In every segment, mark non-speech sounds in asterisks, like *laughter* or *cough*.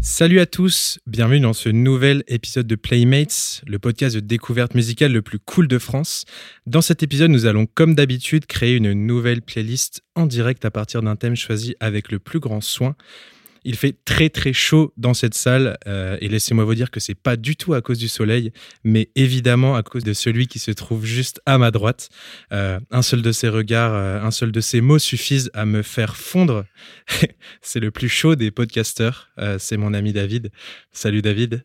Salut à tous, bienvenue dans ce nouvel épisode de Playmates, le podcast de découverte musicale le plus cool de France. Dans cet épisode, nous allons comme d'habitude créer une nouvelle playlist en direct à partir d'un thème choisi avec le plus grand soin. Il fait très très chaud dans cette salle euh, et laissez-moi vous dire que c'est pas du tout à cause du soleil, mais évidemment à cause de celui qui se trouve juste à ma droite. Euh, un seul de ses regards, euh, un seul de ses mots suffisent à me faire fondre. *laughs* c'est le plus chaud des podcasteurs. c'est mon ami David. Salut David.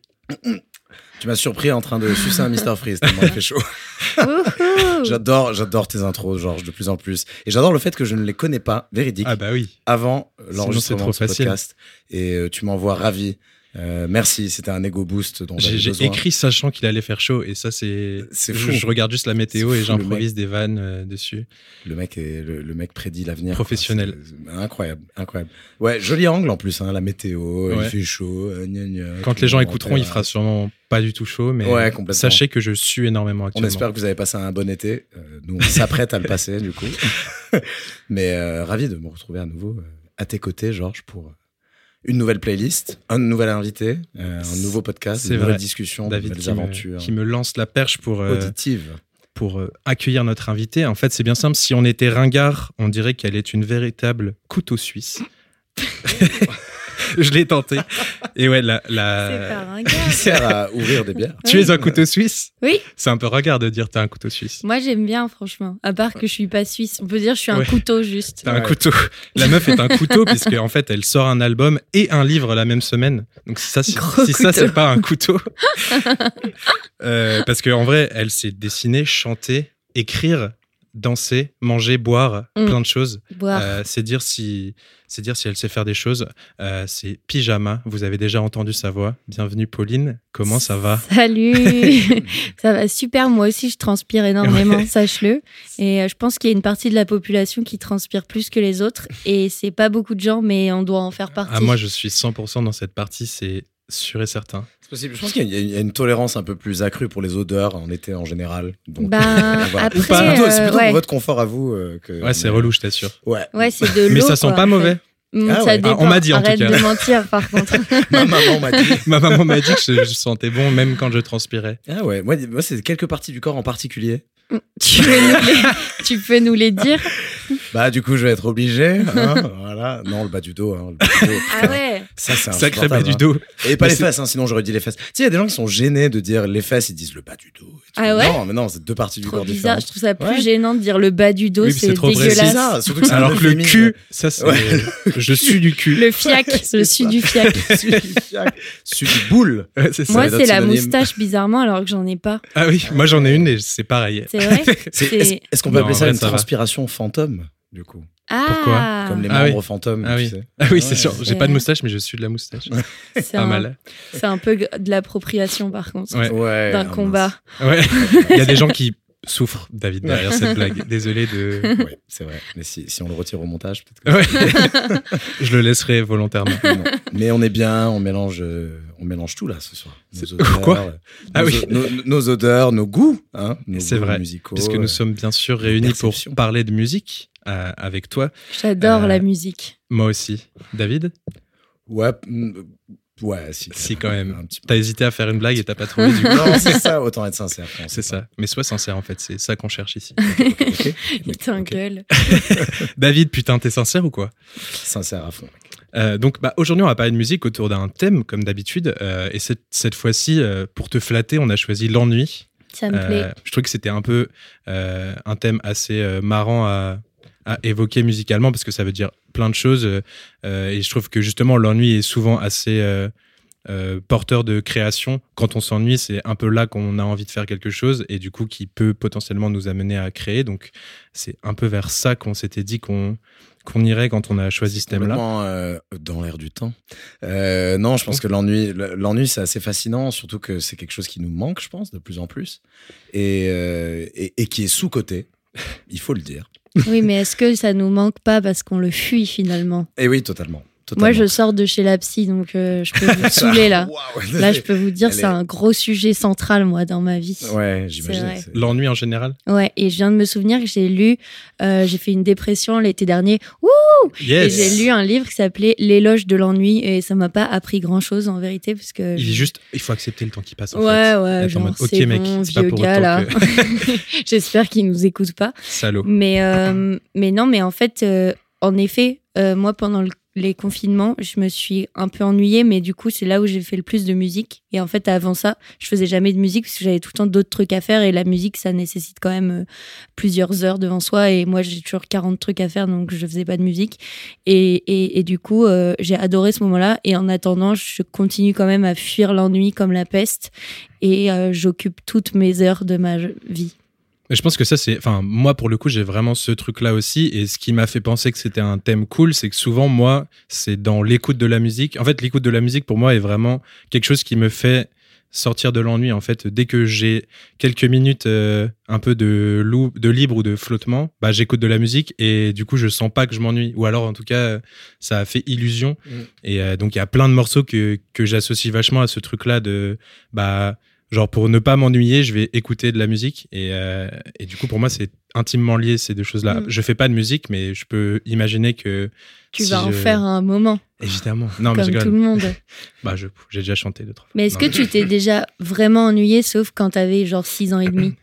Tu m'as surpris en train de sucer un Mr Freeze, tellement il fait chaud. j'adore, j'adore tes intros, Georges, de plus en plus. Et j'adore le fait que je ne les connais pas, véridique. Ah bah oui. Avant l'enregistrement de ce podcast. Et euh, tu m'envoies ravi euh, merci, c'était un ego boost dont j'ai écrit sachant qu'il allait faire chaud et ça c'est je, je, regarde juste la météo et j'improvise des vannes euh, dessus. Le mec est le, mec prédit l'avenir. Professionnel. incroyable, incroyable. Ouais, joli angle en plus hein, la météo, il fait chaud. Euh, Quand les gens écouteront, il fera sûrement pas du tout chaud, mais sachez que je suis énormément actuellement. On espère que vous avez passé un bon été. nous on s'apprête à le passer du coup. *laughs* mais ravi de me retrouver à nouveau à tes côtés, Georges, pour une nouvelle playlist, un nouvel invité, euh, un nouveau podcast, une nouvelle discussion, David qui aventures. Me, qui me lance la perche pour, euh, Auditive. pour euh, accueillir notre invité. En fait, c'est bien simple. Si on était ringard, on dirait qu'elle est une véritable couteau suisse. *laughs* *laughs* je l'ai tenté. Et ouais, la. la... C'est *laughs* à ouvrir des bières. Tu es un couteau suisse Oui. C'est un peu regard de dire t'es un couteau suisse. Moi, j'aime bien, franchement. À part que je suis pas suisse. On peut dire je suis un couteau juste. T'es un couteau. La meuf est un couteau, puisque en fait, elle sort un album et un livre la même semaine. Donc, si ça, si, ça c'est pas un couteau. euh, parce qu'en vrai, elle s'est dessinée, chanter, écrire danser, manger, boire, mm. plein de choses. Euh, c'est dire si c'est dire si elle sait faire des choses. Euh, c'est pyjama. Vous avez déjà entendu sa voix. Bienvenue Pauline. Comment ça va? Salut. *laughs* ça va super. Moi aussi, je transpire énormément, sache-le. Et euh, je pense qu'il y a une partie de la population qui transpire plus que les autres. Et c'est pas beaucoup de gens, mais on doit en faire partie. Ah, moi, je suis 100% dans cette partie. C'est sûr et certain. C'est possible. Je pense qu'il y, a une tolérance un peu plus accrue pour les odeurs en été en général. Donc, *laughs* ben, après, c'est plutôt, pour votre confort à vous euh, que. Ouais, c'est relou, je t'assure. Ouais. Ouais, c'est de l'eau. Mais ça sent pas mauvais. Mm, ah ça ah, on m'a dit en Arrête tout cas. de mentir par *laughs* contre. Ma maman m'a dit. *laughs* Ma maman m'a dit que je, je, sentais bon même quand je transpirais. Ah ouais, moi, moi c'est quelques parties du corps en particulier *laughs* tu peux, nous les, tu peux nous les dire *laughs* Bah, du coup, je vais être obligé. Hein, voilà. Non, le bas du dos. Hein, le bas du dos. Ah ouais Ça, c'est un Sacré bas du dos. Et pas les fesses, hein, sinon j'aurais dit les fesses. Tu sais, il y a des gens qui sont gênés de dire les fesses, ils disent le bas du dos. Ah ouais Non, mais non, c'est deux parties du corps bizarre. différentes. Je trouve ça plus gênant de dire le bas du dos, oui, c'est dégueulasse. Ça, surtout que Alors que le cul, ça, c'est. *laughs* je suis du cul. Le fiac, le su du fiac. su du fiac. Su du boule. Moi, c'est la moustache, bizarrement, alors que j'en ai pas. Ah oui, moi j'en ai une et c'est pareil. C'est vrai *laughs* est-ce qu'on peut appeler ça une transpiration fantôme, du coup? Ah. Pourquoi? Comme les membres fantômes. Ah oui, ah oui c'est sûr. J'ai pas de moustache, mais je suis de la moustache. C'est pas mal. C'est un peu de l'appropriation, par contre, ouais. d'un combat. Ouais. *laughs* Il y a des gens qui souffrent, David, derrière cette blague. *laughs* Désolé de. Oui, c'est vrai. Mais si, si, on le retire au montage, peut-être que. *laughs* je le laisserai volontairement. Mais on est bien, on mélange, on mélange tout là ce soir. Nos odeurs, Quoi? ah oui. nos, odeurs, nos goûts, hein, C'est vrai. Musicaux, puisque nous sommes bien sûr réunis pour parler de musique euh, avec toi. J'adore la musique. Moi aussi. David? Ouais, Ouais, si. Si, quand même. T'as hésité à faire une blague et t'as pas *laughs* trouvé du coup. Non, c'est ça, autant être sincère. C'est ça. Mais sois sincère, en fait. C'est ça qu'on cherche ici. *laughs* Il t'engueule. *laughs* David, putain, t'es sincère ou quoi? Sincère à fond. Euh, donc bah, aujourd'hui, on va parler de musique autour d'un thème, comme d'habitude. Euh, et cette, cette fois-ci, euh, pour te flatter, on a choisi l'ennui. Ça me plaît. Je trouve que c'était un peu un thème assez marrant à, à évoquer musicalement parce que ça veut dire plein de choses. Euh, et je trouve que justement, l'ennui est souvent assez euh, euh, porteur de création. Quand on s'ennuie, c'est un peu là qu'on a envie de faire quelque chose et du coup qui peut potentiellement nous amener à créer. Donc c'est un peu vers ça qu'on s'était dit qu'on qu'on irait quand on a choisi ce thème-là Dans l'air du temps. non, je pense que l'ennui, l'ennui, c'est assez fascinant, surtout que c'est quelque chose qui nous manque, je pense, de plus en plus, et, et, et qui est sous-coté, il faut le dire. Oui, mais est-ce que ça nous manque pas parce qu'on le fuit finalement? Eh oui, totalement. Moi, je sors de chez la psy, donc euh, je peux vous *laughs* saouler là. Là, je peux vous dire, c'est un gros sujet central, moi, dans ma vie. Ouais, j'imagine. L'ennui en général Ouais, et je viens de me souvenir que j'ai lu, euh, j'ai fait une dépression l'été dernier. Wouh Et j'ai lu un livre qui s'appelait L'éloge de l'ennui, et ça m'a pas appris grand chose en vérité. Parce que il est juste, il faut accepter le temps qui passe. En ouais, fait. ouais, genre, ok, mec, c'est pas pour gars, là. *laughs* *laughs* J'espère qu'il nous écoute pas. Salaud. Mais, *clears throat* euh, mais non, mais en fait, en effet, moi, pendant le les confinements, je me suis un peu ennuyée, mais du coup, c'est là où j'ai fait le plus de musique. Et en fait, avant ça, je faisais jamais de musique parce que j'avais tout le temps d'autres trucs à faire. Et la musique, ça nécessite quand même euh, plusieurs heures devant soi. Et moi, j'ai toujours 40 trucs à faire, donc je faisais pas de musique. Et, et, du coup, euh, j'ai adoré ce moment-là. Et en attendant, je continue quand même à fuir l'ennui comme la peste. Et euh, j'occupe toutes mes heures de ma vie je pense que ça, c'est. Enfin, moi, pour le coup, j'ai vraiment ce truc-là aussi. Et ce qui m'a fait penser que c'était un thème cool, c'est que souvent, moi, c'est dans l'écoute de la musique. En fait, l'écoute de la musique, pour moi, est vraiment quelque chose qui me fait sortir de l'ennui. En fait, dès que j'ai quelques minutes euh, un peu de, de libre ou de flottement, bah, j'écoute de la musique et du coup, je sens pas que je m'ennuie. Ou alors, en tout cas, ça a fait illusion. Mm. Et euh, donc, il y a plein de morceaux que, que j'associe vachement à ce truc-là de. Bah, genre pour ne pas m'ennuyer, je vais écouter de la musique et, euh, et du coup pour moi c'est intimement lié ces deux choses-là. Mm. Je fais pas de musique, mais je peux imaginer que tu vas en faire un moment. Évidemment, non comme mais tout le monde. *laughs* bah j'ai déjà chanté deux trois fois. Mais est-ce que tu *laughs* t'es déjà vraiment ennuyé, sauf quand t'avais genre 6 ans et demi?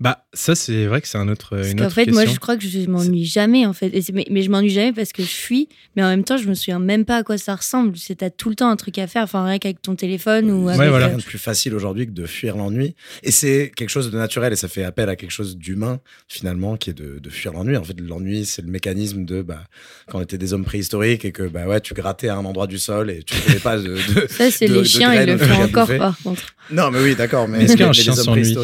Bah, ça, c'est vrai que c'est un autre, parce une En fait, moi, je crois que je m'ennuie jamais, en fait. mais, mais, je m'ennuie jamais parce que je fuis, mais en même temps, je me souviens même pas à quoi ça ressemble. C'est à tout le temps un truc à faire, enfin, rien qu'avec ton téléphone ou avec. Ouais, voilà. Rien de plus facile aujourd'hui que de fuir l'ennui. Et c'est quelque chose de naturel et ça fait appel à quelque chose d'humain, finalement, qui est de, de fuir l'ennui. En fait, l'ennui, c'est le mécanisme de, bah, quand on était des hommes préhistoriques et que, bah ouais, tu grattais à un endroit du sol et tu trouvais pas de. de ça, c'est les chiens, ils le font encore, par contre. Non, mais oui, d'accord, mais. Est-ce qu'un chien s'ennuie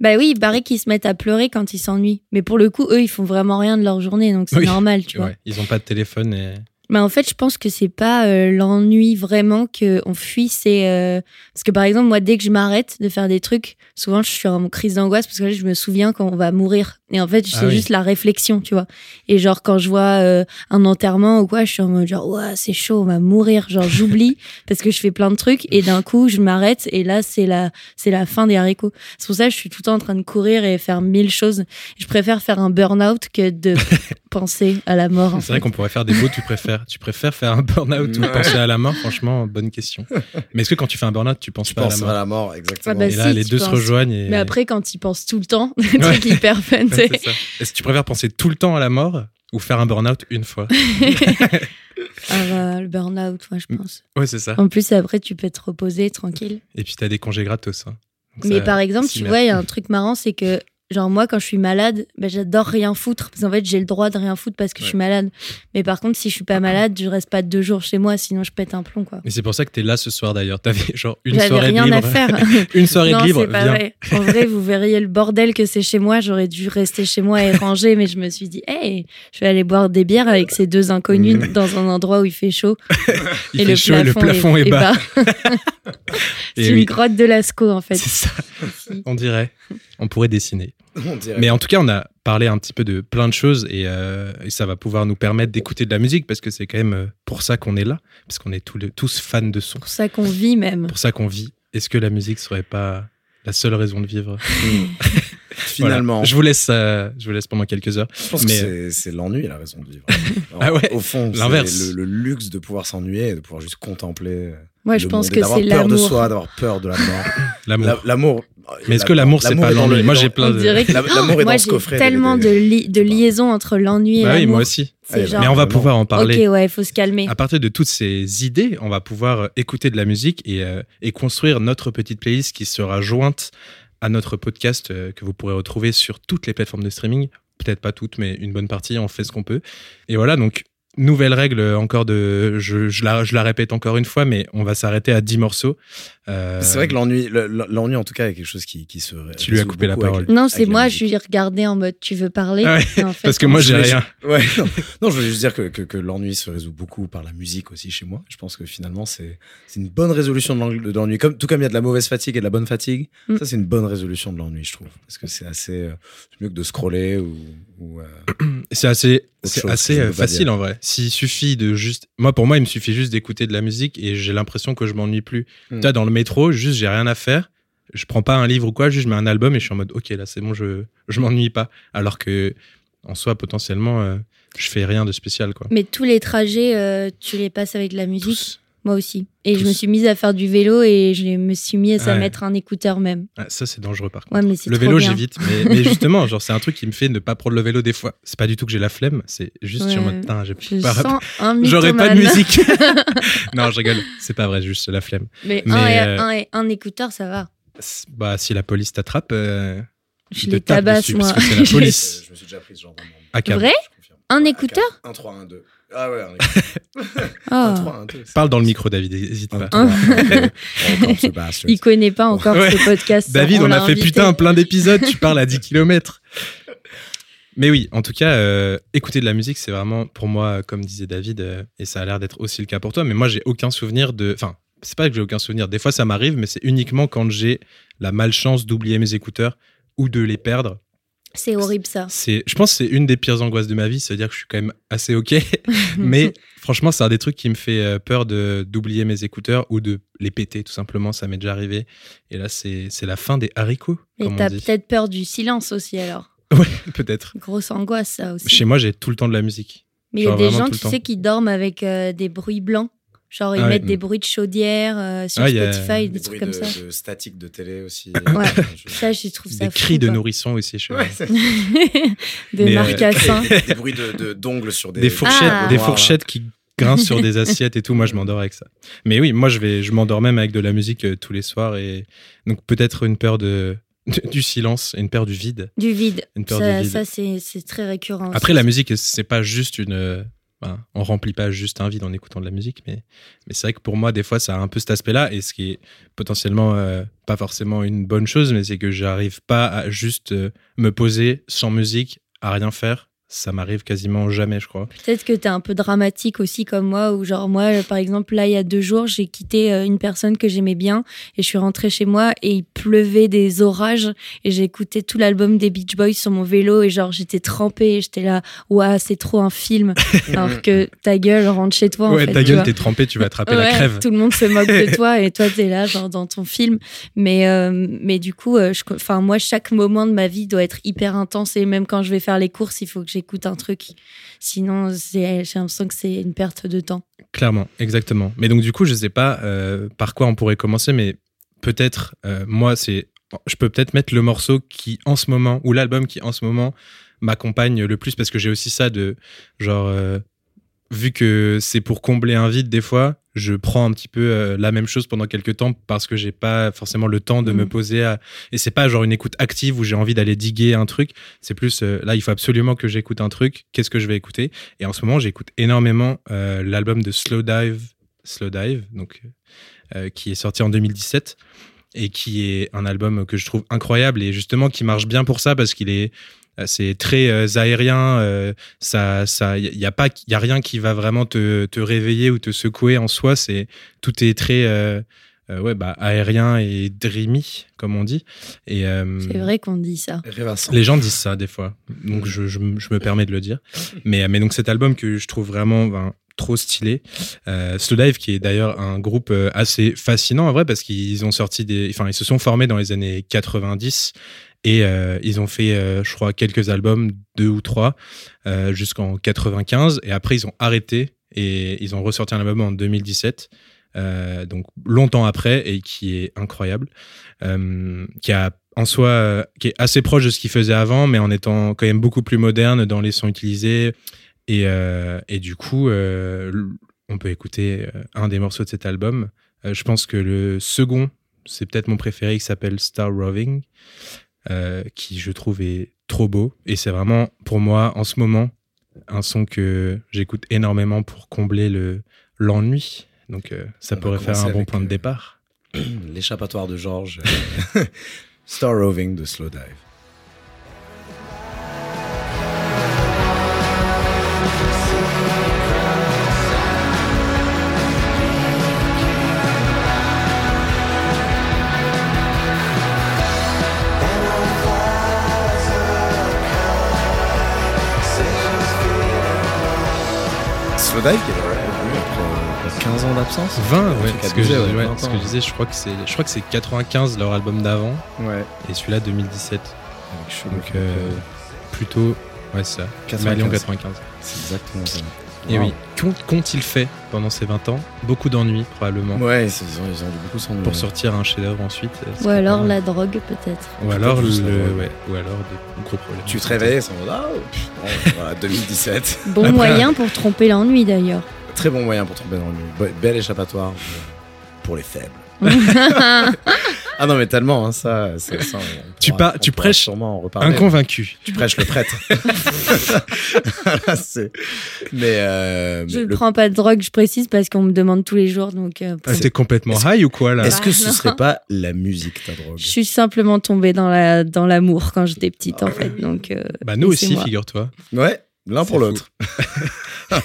bah oui, il paraît qu'ils se mettent à pleurer quand ils s'ennuient. Mais pour le coup, eux, ils font vraiment rien de leur journée, donc c'est normal, tu vois. Ils ont pas de téléphone et. Mais en fait, je pense que c'est pas euh, l'ennui vraiment qu'on fuit, c'est euh, parce que par exemple moi, dès que je m'arrête de faire des trucs, souvent je suis en crise d'angoisse parce que je me souviens qu'on va mourir et en fait, c'est ah juste la réflexion, tu vois. Et genre, quand je vois euh, un enterrement ou quoi, je suis en mode genre, ouais, c'est chaud, on va mourir. Genre, j'oublie *laughs* parce que je fais plein de trucs et d'un coup, je m'arrête et là, c'est la, c'est la fin des haricots. C'est pour ça que je suis tout le temps en train de courir et faire mille choses. Je préfère faire un burn-out que de *laughs* penser à la mort. C'est vrai qu'on pourrait faire des mots, tu préfères. Tu préfères faire un burn-out ou penser à la mort? Franchement, bonne question. Mais est-ce que quand tu fais un burn-out, tu penses pas à la mort? à la mort, exactement. Ah bah et là, les deux se rejoignent. Mais après, quand tu penses tout le temps, *laughs* des trucs hyper fun, *laughs* est-ce que tu préfères penser tout le temps à la mort ou faire un burn-out une fois? *laughs* Ah bah, le burn-out, moi, je pense. Ouais, c'est ça. En plus, après, tu peux te reposer tranquille. Et puis, tu as des congés gratos. Hein. Mais par exemple, tu vois, il y a un truc marrant, c'est que Genre, moi, quand je suis malade, ben, j'adore rien foutre. Parce qu'en fait, j'ai le droit de rien foutre parce que je suis malade. Mais par contre, si je suis pas malade, je reste pas deux jours chez moi, sinon je pète un plomb, quoi. Mais c'est pour ça que tu es là ce soir d'ailleurs. T'avais genre une soirée rien de libre. à faire. *laughs* une soirée de libre. Pas vrai. En vrai, vous verriez le bordel que c'est chez moi. J'aurais dû rester chez moi et ranger, mais je me suis dit, hey, je vais aller boire des bières avec ces deux inconnus dans un endroit où il fait chaud. *laughs* il et fait le chaud plafond le plafond est, bas. *laughs* c'est une grotte de Lascaux, en fait. C'est ça. On dirait. On pourrait dessiner. *laughs* Mais en tout cas, on a parlé un petit peu de plein de choses et, euh, ça va pouvoir nous permettre d'écouter de la musique parce que c'est quand même euh, pour ça qu'on est là, parce qu'on est tous, fans de son. Pour ça qu'on vit même. Pour ça qu'on vit. Est-ce que la musique serait pas la seule raison de vivre? *laughs* Finalement. Je vous laisse, euh, je vous laisse pendant quelques heures. Je pense que c'est l'ennui la raison de vivre. *laughs* ah ouais. Au fond, c'est le, le, luxe de pouvoir s'ennuyer et de pouvoir juste contempler. Moi, je pense que c'est l'amour. D'avoir peur de soi, d'avoir peur de la mort. *laughs* l'amour. L'amour. Mais est-ce que l'amour, c'est pas l'ennui Moi, j'ai plein de. L'amour est dans *laughs* ce coffret. tellement de, de liaisons entre l'ennui et bah l'amour. Oui, moi aussi. Mais on va pouvoir en parler. Ok, ouais, il faut se calmer. À partir de toutes ces idées, on va pouvoir euh, écouter de la musique et, euh, et construire notre petite playlist qui sera jointe à notre podcast euh, que vous pourrez retrouver sur toutes les plateformes de streaming. Peut-être pas toutes, mais une bonne partie. On fait ce qu'on peut. Et voilà, donc nouvelle règle encore de je, je, la, je la répète encore une fois mais on va s'arrêter à 10 morceaux euh... c'est vrai que l'ennui l'ennui en tout cas est quelque chose qui, qui se tu lui as coupé la parole non c'est moi je lui ai regardé en mode tu veux parler ah ouais, en *laughs* fait, parce que moi j'ai rien *laughs* ouais, non, non, je voulais juste dire que, que, que l'ennui se résout beaucoup par la musique aussi chez moi je pense que finalement c'est une bonne résolution de l'ennui comme tout comme il y a de la mauvaise fatigue et de la bonne fatigue mm. ça c'est une bonne résolution de l'ennui je trouve parce que c'est assez euh, mieux que de scroller ou, ou euh, *clears throat* C'est assez, c'est chose assez facile en vrai. S'il suffit de juste. Moi, pour moi, il me suffit juste d'écouter de la musique et j'ai l'impression que je m'ennuie plus. Hmm. Tu vois, dans le métro, juste, j'ai rien à faire. Je prends pas un livre ou quoi, juste je mets un album et je suis en mode, ok, là, c'est bon, je, je m'ennuie pas. Alors que, en soi, potentiellement, euh, je fais rien de spécial, quoi. Mais tous les trajets, euh, tu les passes avec de la musique? Tous. Moi aussi. Et je me suis mise à faire du vélo et je me suis mise à Ouais. mettre un écouteur même. Ah, ça, c'est dangereux, par contre. Ouais, mais c'est Le trop vélo, j'évite. Mais, mais justement, genre, c'est un truc qui me fait ne pas prendre le vélo des fois. C'est pas du tout que j'ai la flemme, c'est juste sur Ouais. mode, putain, j'ai Je pas- sens un J'aurais pas de musique. *laughs* *laughs* non, je rigole. C'est pas vrai, juste la flemme. Mais, Mais, un, et- euh, un, et- un écouteur, ça va. Bah, si la police t'attrape, euh, Je les tabasse, dessus, moi. parce que la *laughs* police. Je me suis déjà pris ce genre câble. Vrai? Je. Un écouteur? Câble. Un 3, un 2. Ah ouais, un écouteur. *laughs* Un 3, un 2. Parle dans le micro, David, n'hésite pas. Un. *laughs* *laughs* Il connaît pas encore Ouais. ce podcast. David, on, a fait invité. putain plein d'épisodes, tu parles à 10 km. Mais oui, en tout cas, euh, écouter de la musique, c'est vraiment, pour moi, comme disait David, euh, et ça a l'air d'être aussi le cas pour toi, mais moi, j'ai aucun souvenir de. Enfin, c'est pas que j'ai aucun souvenir. Des fois, ça m'arrive, mais c'est uniquement quand j'ai la malchance d'oublier mes écouteurs ou de les perdre. C'est horrible ça. C'est, je pense que c'est une des pires angoisses de ma vie, c'est-à-dire que je suis quand même assez OK. *laughs* mais franchement, c'est un des trucs qui me fait euh, peur de, d'oublier mes écouteurs ou de les péter, tout simplement. Ça m'est déjà arrivé. Et là, c'est, c'est la fin des haricots, Et comme on t'as dit. peut-être peur du silence aussi alors. *laughs* Ouais, peut-être. Grosse angoisse ça aussi. Chez moi, j'ai tout le temps de la musique. Mais il y a des gens, tu sais, qui dorment avec euh, des bruits blancs. Genre ils Ah ouais. mettent des bruits de chaudière euh, sur Ah, a Spotify, des Des trucs comme de, ça. de statique de télé aussi. Ouais. *laughs* Je- Ça, je trouve ça Des fou, cris de nourrissons aussi. moi. Ouais, c'est- *laughs* de Mais, euh, marcassin. des bruits de- de- d'ongles sur des, Des fourchettes, Ah. des Wow. fourchettes qui grincent sur des assiettes et tout. Moi, je m'endors avec ça. Mais oui, moi, je vais, je m'endors même avec de la musique euh, tous les soirs et donc peut-être une peur de, du silence, et une peur du vide. Du vide. Une peur Ça, du vide. ça, c'est c'est très récurrent. Après, aussi. la musique, c'est pas juste une. Enfin, on remplit pas juste un vide en écoutant de la musique, mais, mais c'est vrai que pour moi, des fois, ça a un peu cet aspect-là, et ce qui est potentiellement euh, pas forcément une bonne chose, mais c'est que j'arrive pas à juste euh, me poser sans musique, à rien faire. Ça m'arrive quasiment jamais, je crois. Peut-être que t'es un peu dramatique aussi comme moi, ou genre moi, euh, par exemple, là, il y a deux jours, j'ai quitté euh, une personne que j'aimais bien et je suis rentrée chez moi et il pleuvait des orages et j'ai écouté tout l'album des Beach Boys sur mon vélo et genre j'étais trempée j'étais là, ouah, c'est trop un film. *laughs* Alors que ta gueule rentre chez toi. en ouais, fait, ta tu gueule, t'es trempé, tu vas attraper la Ouais, crève. Tout le monde se moque de *laughs* toi et toi t'es là genre dans ton film. Mais euh, mais du coup, enfin moi chaque moment de ma vie doit être hyper intense et même quand je vais faire les courses, il faut que j'écoute un truc. Sinon, j'ai l'impression que c'est une perte de temps. Clairement, exactement. Mais donc, du coup, je sais pas euh, par quoi on pourrait commencer, mais peut-être, euh, moi, c'est. Je peux peut-être mettre le morceau qui, en ce moment, ou l'album qui, en ce moment, m'accompagne le plus, parce que j'ai aussi ça de. Genre, euh, vu que c'est pour combler un vide, des fois, je prends un petit peu euh, la même chose pendant quelques temps parce que j'ai pas forcément le temps de me Mhm. poser à. Et c'est pas genre une écoute active où j'ai envie d'aller diguer un truc. C'est plus euh, là, il faut absolument que j'écoute un truc. Qu'est-ce que je vais écouter? Et en ce moment, j'écoute énormément euh, l'album de Slow Dive, Slow Dive, donc qui est sorti en 2017 et qui est un album que je trouve incroyable et justement qui marche bien pour ça parce qu'il est c'est très euh, aérien euh, ça ça il y a pas il y a rien qui va vraiment te, te réveiller ou te secouer en soi. C'est tout est très euh, euh, ouais bah aérien et dreamy comme on dit. Et euh, C'est vrai qu'on dit ça. Les gens disent ça des fois, donc je, je me je me permets de le dire. Mais, mais donc cet album que je trouve vraiment ben, trop stylé, euh, Slow Dive qui est d'ailleurs un groupe euh, assez fascinant en vrai parce qu'ils ont sorti des, enfin ils se sont formés dans les années 90 et euh, ils ont fait, euh, je crois, quelques albums, deux ou trois, euh, jusqu'en 95 et après ils ont arrêté et ils ont ressorti un album en 2017. euh, donc longtemps après et qui est incroyable, qui a en soi qui est assez proche de ce qu'il faisait avant, mais en étant quand même beaucoup plus moderne dans les sons utilisés. Et, et du coup, on peut écouter un des morceaux de cet album. Je pense que le second, c'est peut-être mon préféré, qui s'appelle Star Roving, euh, qui je trouve est trop beau. Et c'est vraiment, pour moi, en ce moment, un son que j'écoute énormément pour combler le l'ennui. Donc euh, ça On pourrait faire un bon point de euh, départ. *clears throat* L'échappatoire de Georges. *laughs* Star Roving de Slow Dive. Slowdive qui après 15 ans d'absence. 20, Un ouais, ce que, ouais, ouais, 20 ce que je disais, je crois que c'est, je crois que c'est 95 leur album d'avant Ouais. et celui-là 2017. Avec chaud, Donc euh, plutôt, ouais c'est ça. 95. Malion 95. C'est exactement ça. Et Wow. oui, qu'ont-ils fait pendant ces 20 ans? Beaucoup d'ennuis probablement. Ouais, ils ont, ils ont dû beaucoup s'ennuyer. Pour sortir un chef-d'œuvre ensuite. Ou alors la drogue, peut-être. Ou alors, le, ouais, ou alors des gros problèmes. Tu te réveillais sans ah, voilà, 2017. *laughs* Bon Après- moyen pour tromper l'ennui, d'ailleurs. Très bon moyen pour tomber dans le Be- Bel échappatoire pour les faibles. *laughs* Ah non, mais tellement, hein, ça, ça, ça, on Tu pourra- par- on tu prêches sûrement en reparler. Un convaincu. Tu prêches le prêtre. *laughs* C'est- mais euh, Je mais ne le- prends pas de drogue, je précise, parce qu'on me demande tous les jours. Donc, euh, Ah, T'es complètement high ou quoi là est-ce que ce non. serait pas la musique ta drogue je suis simplement tombée dans la dans l'amour quand j'étais petite, Ah en fait. Donc, euh, Bah nous aussi, figure-toi. Ouais, l'un pour l'autre. *laughs*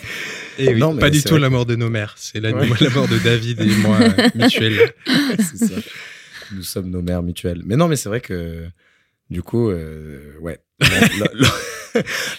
Et oui, Non, mais pas du tout vrai la mort de nos mères, c'est la, Ouais. la mort de David et moi euh, *laughs* mutuelle. c'est ça. Nous sommes nos mères mutuelles. Mais non, mais c'est vrai que du coup, euh, ouais. L'en- l'en-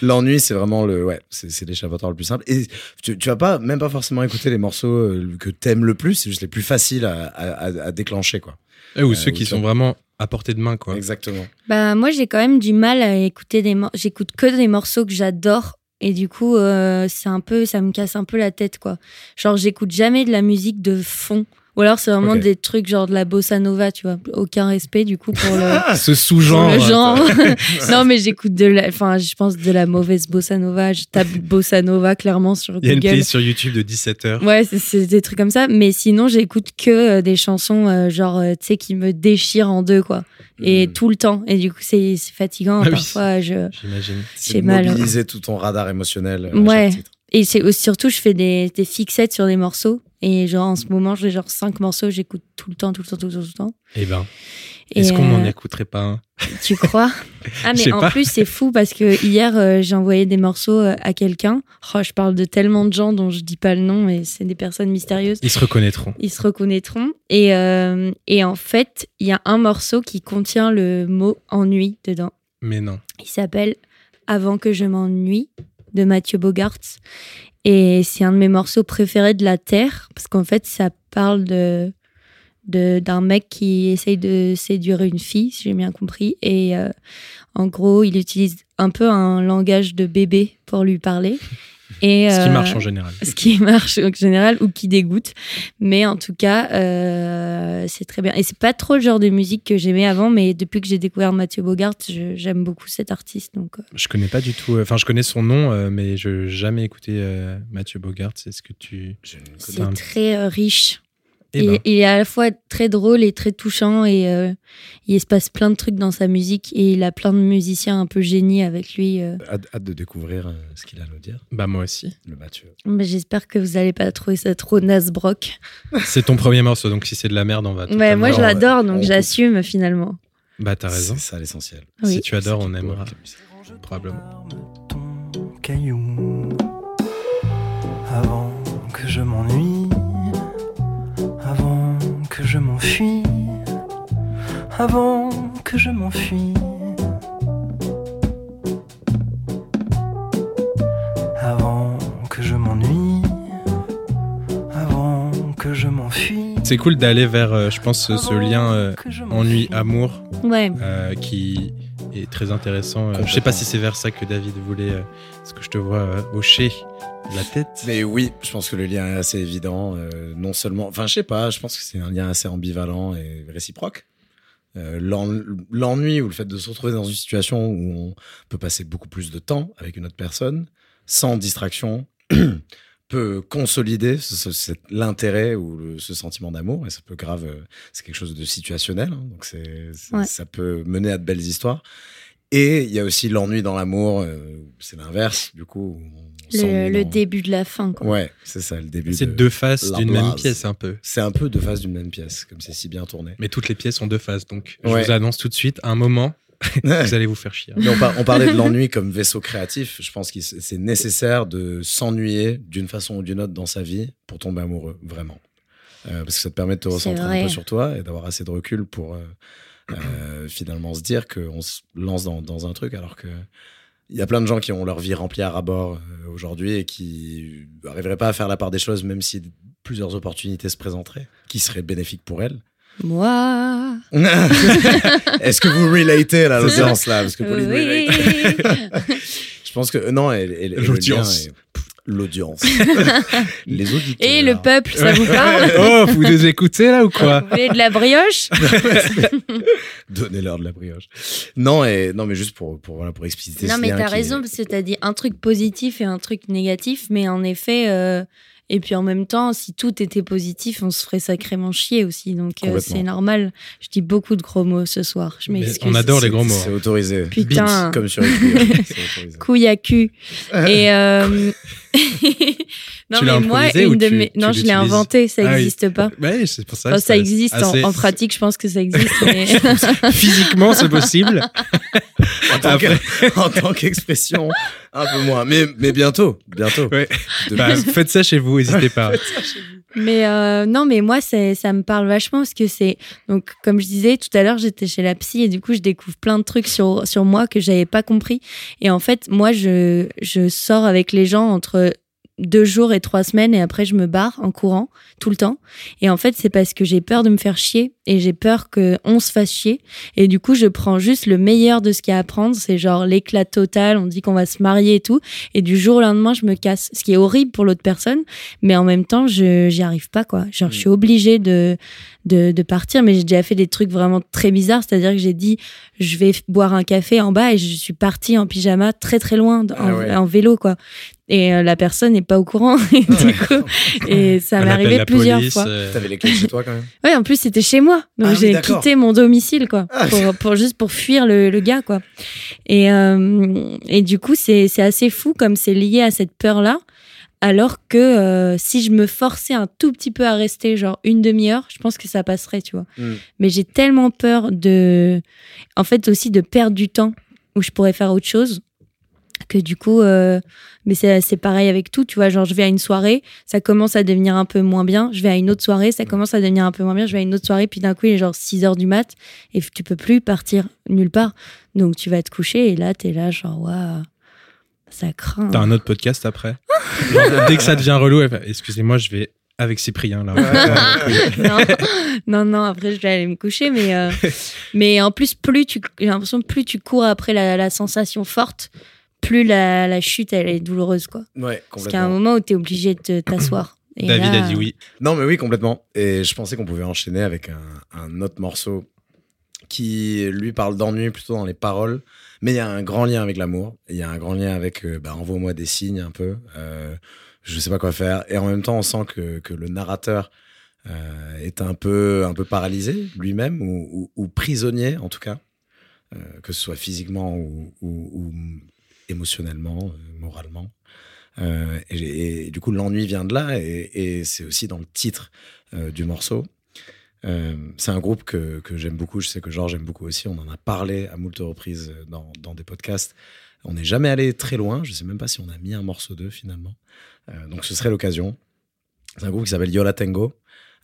L'ennui, c'est vraiment le, ouais, c'est c'est l'échappatoire le plus simple. Et tu, tu vas pas, même pas forcément écouter les morceaux euh, que t'aimes le plus, c'est juste les plus faciles à, à, déclencher, quoi. Eh, ou Euh, ceux ou qui sont vraiment à portée de main, quoi. Exactement. Bah, moi, j'ai quand même du mal à écouter des morceaux. J'écoute que des morceaux que j'adore. Et du coup, euh, c'est un peu, ça me casse un peu la tête, quoi. Genre, j'écoute jamais de la musique de fond. Ou alors, c'est vraiment des trucs genre de la bossa nova, tu vois. Aucun respect, du coup, pour le, Ce pour sous-genre. genre. *laughs* *laughs* non, mais j'écoute de la, enfin, je pense de la mauvaise bossa nova. Je tape *laughs* bossa nova clairement sur Il y a une Google. playlist sur YouTube de 17 heures. Ouais, c'est- des trucs comme ça. Mais sinon, j'écoute que euh, des chansons, euh, genre, euh, tu sais, qui me déchirent en deux, quoi. Et Mm. tout le temps. Et du coup, c'est fatigant. Ah oui. Parfois, je. J'imagine. C'est j'ai mal. mobiliser tout ton radar émotionnel. Ouais. Et c'est aussi- surtout, je fais des, des fixettes sur des morceaux. Et genre, en ce moment, j'ai genre cinq morceaux, j'écoute tout le temps, tout le temps, tout le temps, tout le temps. Eh ben, est-ce qu'on n'en euh, écouterait pas un Tu crois? *laughs* Ah, mais en pas. plus, c'est fou parce que hier, euh, j'ai envoyé des morceaux euh, à quelqu'un. Oh, je parle de tellement de gens dont je dis pas le nom, et c'est des personnes mystérieuses. Ils se reconnaîtront. Ils se reconnaîtront. Et, euh, et en fait, il y a un morceau qui contient le mot ennui dedans. Mais non. Il s'appelle Avant que je m'ennuie de Mathieu Bogart. Et c'est un de mes morceaux préférés de la Terre parce qu'en fait, ça parle de d'un mec qui essaye de séduire une fille, si j'ai bien compris. Et euh, en gros, il utilise un peu un langage de bébé pour lui parler. Et, Ce qui euh, marche en général. ce qui *laughs* marche en général ou qui dégoûte. Mais en tout cas, euh, c'est très bien. Et c'est pas trop le genre de musique que j'aimais avant, mais depuis que j'ai découvert Mathieu Bogart, j'aime beaucoup cet artiste. Donc, euh, Je connais pas du tout. euh, Enfin, je connais son nom, euh, mais je n'ai jamais écouté euh, Mathieu Bogart. C'est ce que tu. C'est très euh, riche. Eh il, ben, il est à la fois très drôle et très touchant et euh, il se passe plein de trucs dans sa musique et il a plein de musiciens un peu génies avec lui. euh. Hâte, hâte de découvrir euh, ce qu'il a à nous dire, bah moi aussi. le Mathieu. Mais J'espère que vous allez pas trouver ça trop Nasbrock. *laughs* C'est ton premier morceau, donc si c'est de la merde, on va. Ouais, moi je l'adore on donc j'assume finalement. Bah t'as raison. C'est ça l'essentiel. Oui. Si tu adores, on aimera. Probablement. ton caillou avant que je m'ennuie, m'enfuis, avant que je m'enfuis, avant que je m'ennuie, avant que je m'enfuis. C'est cool d'aller vers, euh, je pense, ce, ce lien euh, ennui-amour Ouais. euh, qui est très intéressant. Euh, je sais pas si c'est vers ça que David voulait, euh, parce que je te vois euh, hocher la tête. Mais oui, je pense que le lien est assez évident. euh, non seulement, enfin, je sais pas, je pense que c'est un lien assez ambivalent et réciproque. Euh, l'en- L'ennui ou le fait de se retrouver dans une situation où on peut passer beaucoup plus de temps avec une autre personne sans distraction *clears throat* peut consolider ce- ce- cet- l'intérêt ou le- ce sentiment d'amour et ça peut grave euh, c'est quelque chose de situationnel hein, donc c'est c'est- Ouais. ça peut mener à de belles histoires et il y a aussi l'ennui dans l'amour euh, c'est l'inverse du coup Le, le dans- début de la fin. Quoi. Ouais, c'est ça, le début. C'est de- deux faces d'une même pièce un peu. C'est un peu deux faces d'une même pièce, comme c'est si bien tourné. Mais toutes les pièces ont deux faces, donc je Ouais. vous annonce tout de suite, à un moment, *laughs* vous allez vous faire chier. Mais on, par- on parlait de l'ennui comme vaisseau créatif. Je pense que c'est nécessaire de s'ennuyer d'une façon ou d'une autre dans sa vie pour tomber amoureux, vraiment. Euh, parce que ça te permet de te recentrer un peu sur toi et d'avoir assez de recul pour euh, euh, finalement se dire qu'on se lance dans, dans un truc alors que il y a plein de gens qui ont leur vie remplie à rabord euh, aujourd'hui et qui n'arriveraient pas à faire la part des choses, même si plusieurs opportunités se présenteraient, qui seraient bénéfiques pour elles. Moi. *laughs* Est-ce que vous relatez à l'audience là? Parce que Pauline Oui. relate. *laughs* Je pense que non, elle, elle- elle- L'audience. L'audience. *laughs* Les auditeurs. Et le peuple, ça vous parle Oh, vous nous écoutez là ou quoi Vous voulez de la brioche *laughs* *laughs* Donnez-leur de la brioche. Non, et, non mais juste pour, pour, voilà, pour expliciter Non, ce mais t'as raison, est- parce que t'as dit un truc positif et un truc négatif, mais en effet, euh, et puis en même temps, si tout était positif, on se ferait sacrément chier aussi, donc euh, c'est normal. Je dis beaucoup de gros mots ce soir, je m'excuse. on adore les gros mots. C'est autorisé. Putain. Comme sur *laughs* autorisé. couille à cul. Et euh... *laughs* non, Tu l'as mais moi, une de tu- mes. tu Non, je l'ai inventé, ça Ah oui. n'existe pas. Ouais, c'est pour ça. Enfin, que ça existe en, pratique, je pense que ça existe. *laughs* mais... Physiquement, c'est possible. En tant qu'expression, un peu moins. Mais, mais bientôt, bientôt. Ouais. Bah, faites ça chez vous, n'hésitez *laughs* pas. Mais euh, non, mais moi, c'est- ça me parle vachement parce que c'est. Donc, comme je disais tout à l'heure, j'étais chez la psy et du coup, je découvre plein de trucs sur, sur moi que j'avais pas compris. Et en fait, moi, je, je sors avec les gens entre deux jours et trois semaines et après, je me barre en courant tout le temps. Et en fait, c'est parce que j'ai peur de me faire chier et j'ai peur qu'on se fasse chier. Et du coup, je prends juste le meilleur de ce qu'il y a à prendre. C'est genre l'éclat total. On dit qu'on va se marier et tout. Et du jour au lendemain, je me casse. Ce qui est horrible pour l'autre personne mais en même temps je j'y arrive pas quoi genre je suis obligée de, de de partir mais j'ai déjà fait des trucs vraiment très bizarres c'est-à-dire que j'ai dit je vais boire un café en bas et je suis partie en pyjama très très loin en, Ah ouais. en vélo quoi et euh, la personne n'est pas au courant *laughs* et coup et *laughs* ça m'est arrivé la plusieurs police, fois euh, T'avais les clés chez toi quand même ouais en plus c'était chez moi donc Ah j'ai quitté mon domicile quoi Ah. pour, pour juste pour fuir le, le gars quoi et euh, et du coup c'est c'est assez fou comme c'est lié à cette peur là alors que euh, si je me forçais un tout petit peu à rester, genre une demi-heure, je pense que ça passerait, tu vois. Mm. Mais j'ai tellement peur de. En fait, aussi de perdre du temps où je pourrais faire autre chose que du coup. euh, Mais c'est c'est pareil avec tout, tu vois. Genre, je vais à une soirée, ça commence à devenir un peu moins bien. Je vais à une autre soirée, ça commence à devenir un peu moins bien. Je vais à une autre soirée, puis d'un coup, il est genre 6 heures du mat et tu peux plus partir nulle part. Donc, tu vas te coucher et là, t'es là, genre, waouh, ça craint. T'as un autre podcast après? Genre, Dès que ça devient relou, elle fait, excusez-moi, je vais avec Cyprien là. *laughs* non, non, non, après je vais aller me coucher, mais, euh, mais en plus, plus tu, j'ai l'impression que plus tu cours après la, la sensation forte, plus la, la chute elle est douloureuse, quoi. Ouais, Parce qu'il y a un moment où tu es obligé de t'asseoir. David là, a dit oui. Non, mais oui, complètement. Et je pensais qu'on pouvait enchaîner avec un, un autre morceau qui, lui, parle d'ennui plutôt dans les paroles. Mais il y a un grand lien avec l'amour. Il y a un grand lien avec euh, bah, envoie-moi des signes un peu. Euh, je sais pas quoi faire. Et en même temps, on sent que, que le narrateur euh, est un peu, un peu paralysé lui-même ou, ou- ou prisonnier en tout cas, euh, que ce soit physiquement ou, ou- ou émotionnellement, euh, moralement. Euh, et, et du coup, l'ennui vient de là et, et c'est aussi dans le titre euh, du morceau. Euh, c'est un groupe que, que j'aime beaucoup. Je sais que Georges aime beaucoup aussi. On en a parlé à moult reprises dans, dans des podcasts. On n'est jamais allé très loin. Je sais même pas si on a mis un morceau d'eux finalement. Donc ce serait l'occasion. C'est un groupe qui s'appelle Yola Tango.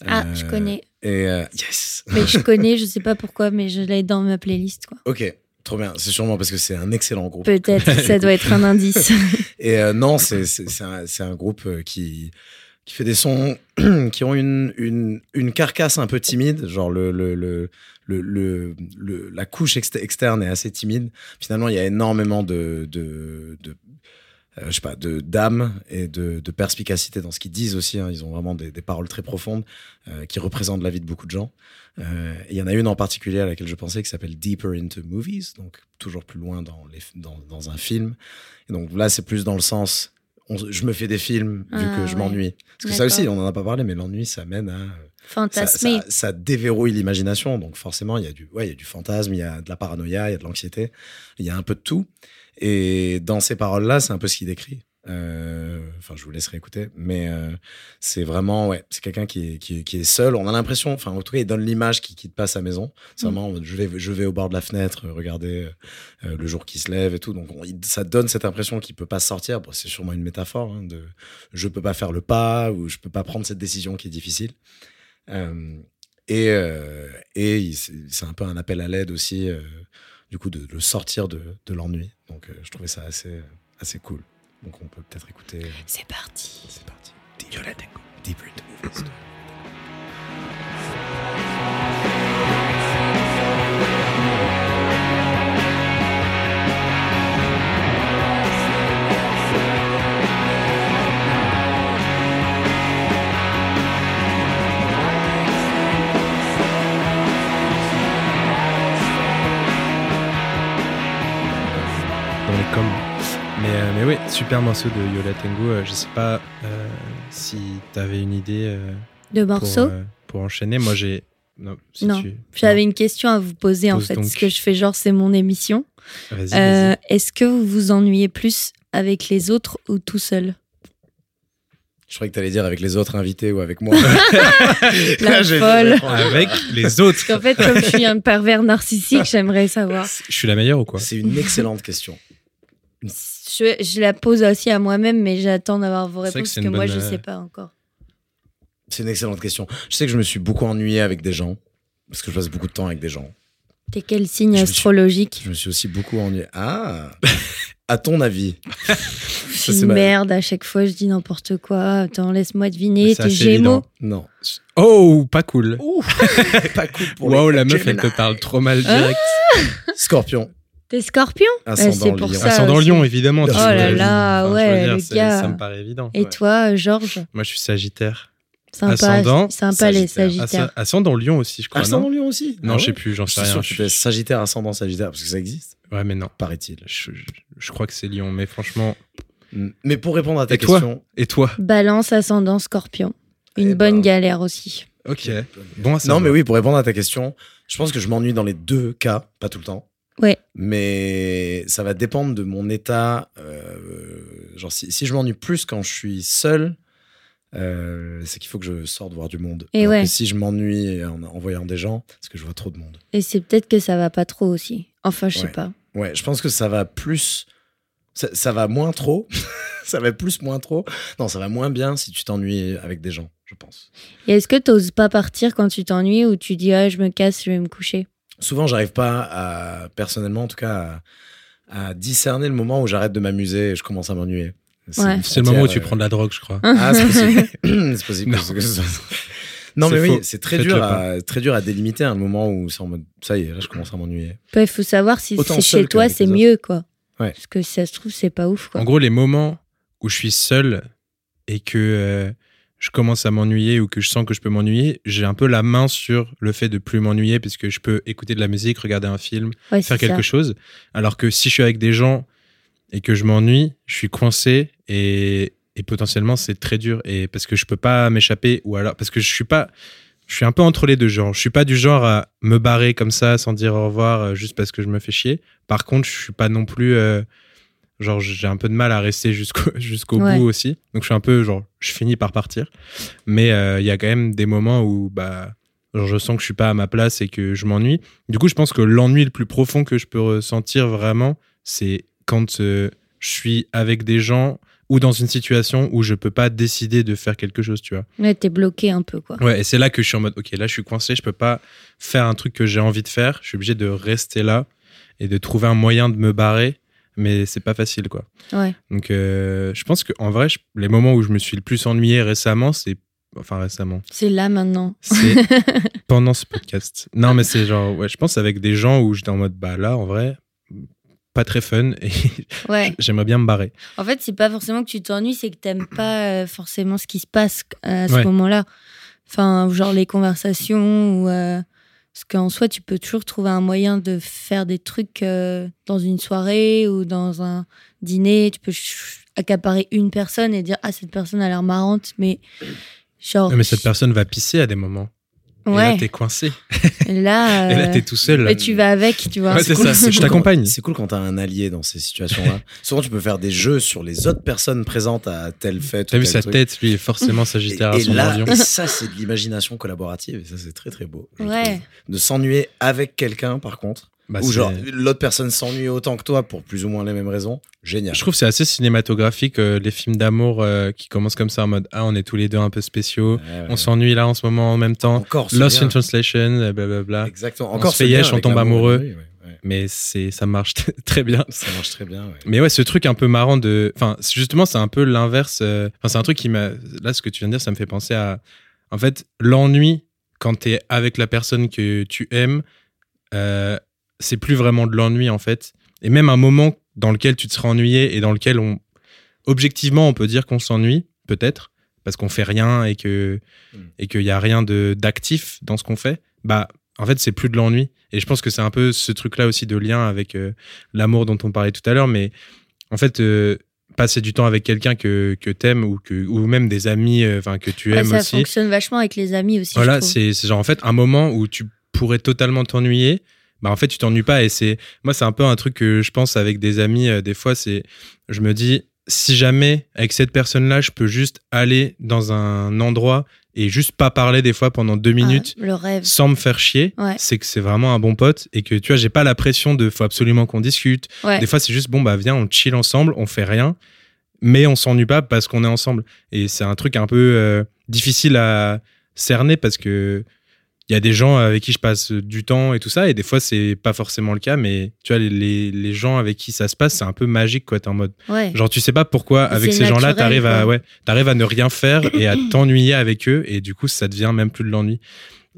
Ah, je connais. Et *laughs* yes. Mais je connais, je sais pas pourquoi, mais je l'ai dans ma playlist, quoi. Ok, trop bien. C'est sûrement parce que c'est un excellent groupe. Peut-être, ça doit être un indice. *laughs* Et euh, non, c'est un, groupe euh, qui, qui fait des sons *clears throat* qui ont une, une, une carcasse un peu timide. Genre, le, le, le, le, le- le- la couche exte- externe est assez timide. Finalement, il y a énormément de. de, de je sais pas, de d'âme et de, de perspicacité dans ce qu'ils disent aussi. hein. Ils ont vraiment des, des paroles très profondes euh, qui représentent la vie de beaucoup de gens. Euh, il y en a une en particulier à laquelle je pensais qui s'appelle Deeper into Movies, donc toujours plus loin dans, les, dans, dans un film. Et donc là, c'est plus dans le sens, on- je me fais des films vu Ah, que je ouais. m'ennuie. Parce que ça aussi, on n'en a pas parlé, mais l'ennui, ça mène à... Ça, Fantasmé. ça, ça déverrouille l'imagination, donc forcément, il y, a du, ouais, il y a du fantasme, il y a de la paranoïa, il y a de l'anxiété, il y a un peu de tout. Et dans ces paroles-là, c'est un peu ce qu'il décrit. Euh, Enfin, je vous laisserai écouter, mais euh, c'est vraiment, ouais, c'est quelqu'un qui est, qui, qui est seul. On a l'impression, enfin, en tout cas, il donne l'image qui quitte pas sa maison. C'est Mm. vraiment, je vais, je vais au bord de la fenêtre, euh, regarder euh, le jour qui se lève et tout. Donc, on- ça donne cette impression qu'il peut pas sortir. Bon, c'est sûrement une métaphore hein, de, je peux pas faire le pas ou je peux pas prendre cette décision qui est difficile. Et et c'est un peu un appel à l'aide aussi, du coup, de, de sortir de, de l'ennui. Donc, euh, je trouvais ça assez, assez cool. Donc, on peut peut-être écouter. euh, C'est parti. C'est parti. Yola Tango. Mais, euh, mais oui, super morceau de Yola Tengo. Euh, je sais pas euh, si t'avais une idée euh, De pour, euh, pour enchaîner. Moi, j'ai. Non, si Non. tu- J'avais non. une question à vous poser en Pose fait, donc. parce que je fais genre c'est mon émission. Vas-y, Euh, vas-y. Est-ce que vous vous ennuyez plus avec les autres ou tout seul? Je croyais que t'allais dire avec les autres invités ou avec moi. *laughs* *laughs* La J'ai- folle. Avec les autres. Parce qu'en fait, comme je suis un pervers narcissique, j'aimerais savoir. Je suis la meilleure ou quoi? C'est une excellente question. Je, je la pose aussi à moi-même, mais j'attends d'avoir vos que réponses parce que moi, bonne, je euh, sais pas encore. C'est une excellente question. Je sais que je me suis beaucoup ennuyé avec des gens. Parce que je passe beaucoup de temps avec des gens. T'es quel signe Je me suis- astrologique Je me suis aussi beaucoup ennuyé. Ah *laughs* À ton avis *laughs* Je suis merde, à chaque fois je dis n'importe quoi. Attends, laisse-moi deviner, t'es Gémeaux. Non. Oh, pas cool. *laughs* Pas cool pour Waouh, les la meuf, elle te parle trop mal direct. Scorpion. T'es Scorpion? Ascendant c'est pour Lion. ça. Ascendant. Lion, évidemment. Oh là là, enfin, ouais, dire, le gars. Ça me paraît évident. Et Ouais. toi, Georges? Moi, je suis Sagittaire. Sympa, Ascendant, sympa les Sagittaire. Sagittaires. Ascendant Lion aussi, je crois. Ascendant non? Lion aussi? Non, Ah je sais ouais plus, j'en Je sais suis rien. sûr Je suis- Sagittaire, Ascendant Sagittaire, parce que ça existe, Ouais, mais non. paraît-il. Je, je- je crois que c'est Lion, mais franchement. Mais pour répondre à ta Et toi? question. Et toi? Balance, ascendant, Scorpion. Une Eh bonne ben. galère aussi. Ok. Bon Non, mais oui, pour répondre à ta question, je pense que je m'ennuie dans les deux cas, pas tout le temps. Ouais. Mais ça va dépendre de mon état. euh, genre, si, si je m'ennuie plus quand je suis seul, euh, c'est qu'il faut que je sorte voir du monde. Et Alors ouais. que si je m'ennuie en, en voyant des gens, c'est que je vois trop de monde. Et c'est peut-être que ça va pas trop aussi. Enfin, je sais pas. Ouais, je pense que ça va plus. Ça, ça va moins trop. *laughs* ça va plus moins trop. Non, ça va moins bien si tu t'ennuies avec des gens, je pense. Et est-ce que t'oses pas partir quand tu t'ennuies ou tu dis ah je me casse, je vais me coucher? Souvent j'arrive pas à personnellement en tout cas à, à discerner le moment où j'arrête de m'amuser et je commence à m'ennuyer C'est Ouais. le moment où tu prends de la drogue, je crois. euh, ah c'est possible *laughs* c'est possible Non. que ce- que ce soit- non C'est mais oui c'est très dur à très dur à délimiter un moment où c'est en mode ça y est là je commence à m'ennuyer Il faut savoir si c'est chez toi, c'est mieux quoi. Ouais. Parce que si ça se trouve, c'est pas ouf quoi. En gros, les moments où je suis seul et que euh, je commence à m'ennuyer ou que je sens que je peux m'ennuyer, j'ai un peu la main sur le fait de plus m'ennuyer parce que je peux écouter de la musique, regarder un film, Ouais, faire ça. quelque chose. Alors que si je suis avec des gens et que je m'ennuie, je suis coincé et, et potentiellement c'est très dur et parce que je peux pas m'échapper ou alors parce que je suis pas je suis un peu entre les deux genres. Je suis pas du genre à me barrer comme ça sans dire au revoir euh, juste parce que je me fais chier. Par contre, je suis pas non plus euh, genre j'ai un peu de mal à rester jusqu'au *laughs* jusqu'au Ouais. bout aussi. Donc je suis un peu genre je finis par partir. Mais euh, il y a quand même des moments où bah genre, je sens que je suis pas à ma place et que je m'ennuie. Du coup, je pense que l'ennui le plus profond que je peux ressentir vraiment, c'est quand euh, je suis avec des gens ou dans une situation où je peux pas décider de faire quelque chose, tu vois. Ouais, t'es bloqué un peu quoi. Ouais, et c'est là que je suis en mode, ok, là je suis coincé, je peux pas faire un truc que j'ai envie de faire, je suis obligé de rester là et de trouver un moyen de me barrer, mais c'est pas facile, quoi. Ouais. Donc, euh, je pense qu'en vrai, je- les moments où je me suis le plus ennuyé récemment, c'est. Enfin, récemment. C'est là maintenant. C'est *laughs* pendant ce podcast. Non, mais c'est genre, ouais, je pense avec des gens où j'étais en mode, bah là, en vrai, pas très fun et *laughs* Ouais. j'aimerais bien me barrer. En fait, c'est pas forcément que tu t'ennuies, c'est que t'aimes pas euh, forcément ce qui se passe euh, à ce Ouais. moment-là. Enfin, genre les conversations ou. euh, Parce qu'en soi, tu peux toujours trouver un moyen de faire des trucs euh, dans une soirée ou dans un dîner. Tu peux accaparer une personne et dire Ah, cette personne a l'air marrante, mais genre. Mais cette personne va pisser à des moments. Et là, Ouais, t'es coincé. là. *laughs* Et là, euh, t'es tout seul. Et tu vas avec, tu vois. Ouais, c'est cool, ça, je t'accompagne. quand- C'est cool quand t'as un allié dans ces situations-là. *laughs* Souvent, tu peux faire des jeux sur les autres personnes présentes à telle fête. T'as vu tel sa truc. tête, lui, est forcément Et, sagittaire à et son là, et *laughs* ça, c'est de l'imagination collaborative. Et ça, c'est très, très beau. Ouais. De s'ennuyer avec quelqu'un, par contre. Bah, ou genre, l'autre personne s'ennuie autant que toi pour plus ou moins les mêmes raisons. Génial. Je trouve que c'est assez cinématographique, euh, les films d'amour euh, qui commencent comme ça en mode Ah, on est tous les deux un peu spéciaux, Ouais, ouais. on s'ennuie là en ce moment en même temps. Encore Lost in Translation, euh, blablabla. Exactement. On Encore se fait on tombe amoureux. l'ennui, ouais, mais c'est ça marche *laughs* très bien. Ça marche très bien. Mais ouais, ce truc un peu marrant de. Enfin, justement, c'est un peu l'inverse. euh, Enfin, c'est un truc qui m'a. Là, ce que tu viens de dire, ça me fait penser à. En fait, l'ennui, quand t'es avec la personne que tu aimes, euh, c'est plus vraiment de l'ennui, en fait. Et même un moment dans lequel tu te seras ennuyé et dans lequel on. Objectivement, on peut dire qu'on s'ennuie, peut-être, parce qu'on fait rien et que. Mm. Et qu'il y a rien de d'actif dans ce qu'on fait. Bah. En fait, c'est plus de l'ennui. Et je pense que c'est un peu ce truc-là aussi de lien avec euh, l'amour dont on parlait tout à l'heure. Mais en fait, euh, passer du temps avec quelqu'un que, que t'aimes ou, que, ou même des amis euh, enfin que tu Ouais, aimes ça aussi. fonctionne vachement avec les amis aussi. Voilà, c'est genre en fait un moment où tu pourrais totalement t'ennuyer. Bah en fait, tu t'ennuies pas. Et c'est moi, c'est un peu un truc que je pense avec des amis. euh, des fois, c'est je me dis si jamais avec cette personne-là, je peux juste aller dans un endroit et juste pas parler des fois pendant deux minutes Ah, le rêve. sans me faire chier, Ouais. c'est que c'est vraiment un bon pote et que tu vois, j'ai pas la pression de faut absolument qu'on discute. Ouais. Des fois, c'est juste bon, bah viens, on chill ensemble, on fait rien, mais on s'ennuie pas parce qu'on est ensemble. Et c'est un truc un peu euh, difficile à cerner parce que il y a des gens avec qui je passe du temps et tout ça, et des fois, c'est pas forcément le cas, mais tu vois, les, les, les gens avec qui ça se passe, c'est un peu magique, quoi. T'es en mode, Ouais. genre, tu sais pas pourquoi, avec ces gens-là, t'arrives à, ouais, t'arrives à ne rien faire et à *clears throat* t'ennuyer avec eux, et du coup, ça devient même plus de l'ennui.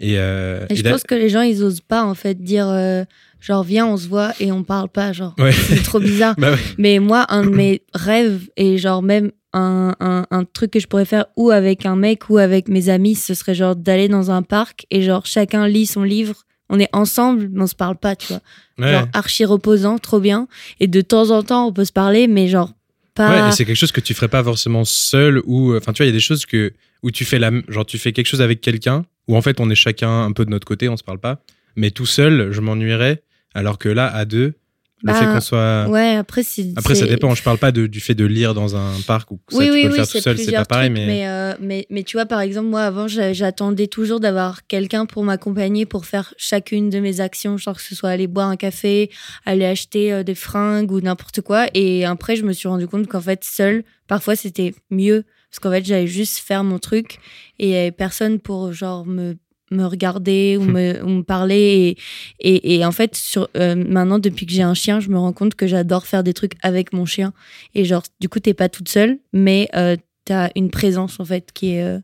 Et, euh, Et je pense que les gens, ils osent pas, en fait, dire euh, genre, viens, on se voit et on parle pas. Genre, Ouais. c'est trop bizarre. *laughs* Bah ouais. Mais moi, un de mes rêves, et genre, même un, un, un truc que je pourrais faire ou avec un mec ou avec mes amis, ce serait genre d'aller dans un parc et genre, chacun lit son livre. On est ensemble, mais on se parle pas, tu vois. Ouais. Genre, archi reposant, trop bien. Et de temps en temps, on peut se parler, mais genre, pas. Ouais, c'est quelque chose que tu ferais pas forcément seul ou enfin tu vois il y a des choses que où tu fais la genre tu fais quelque chose avec quelqu'un où en fait on est chacun un peu de notre côté on se parle pas mais tout seul je m'ennuierais alors que là à deux le Bah, fait qu'on soit Ouais, après, après ça dépend je parle pas de- du fait de lire dans un parc ou ça oui, tu oui, peux le oui, faire tout seul c'est pas pareil trucs, mais, euh, mais, mais tu vois, par exemple, moi, avant, j'a- j'attendais toujours d'avoir quelqu'un pour m'accompagner pour faire chacune de mes actions, genre que ce soit aller boire un café, aller acheter euh, des fringues ou n'importe quoi. Et après, je me suis rendu compte qu'en fait, seule, parfois, c'était mieux. Parce qu'en fait, j'allais juste faire mon truc et il avait personne pour, genre, me me regarder ou me, ou me parler et, et, et en fait sur euh, maintenant depuis que j'ai un chien je me rends compte que j'adore faire des trucs avec mon chien. Et genre du coup t'es pas toute seule mais euh, t'as une présence en fait qui est euh,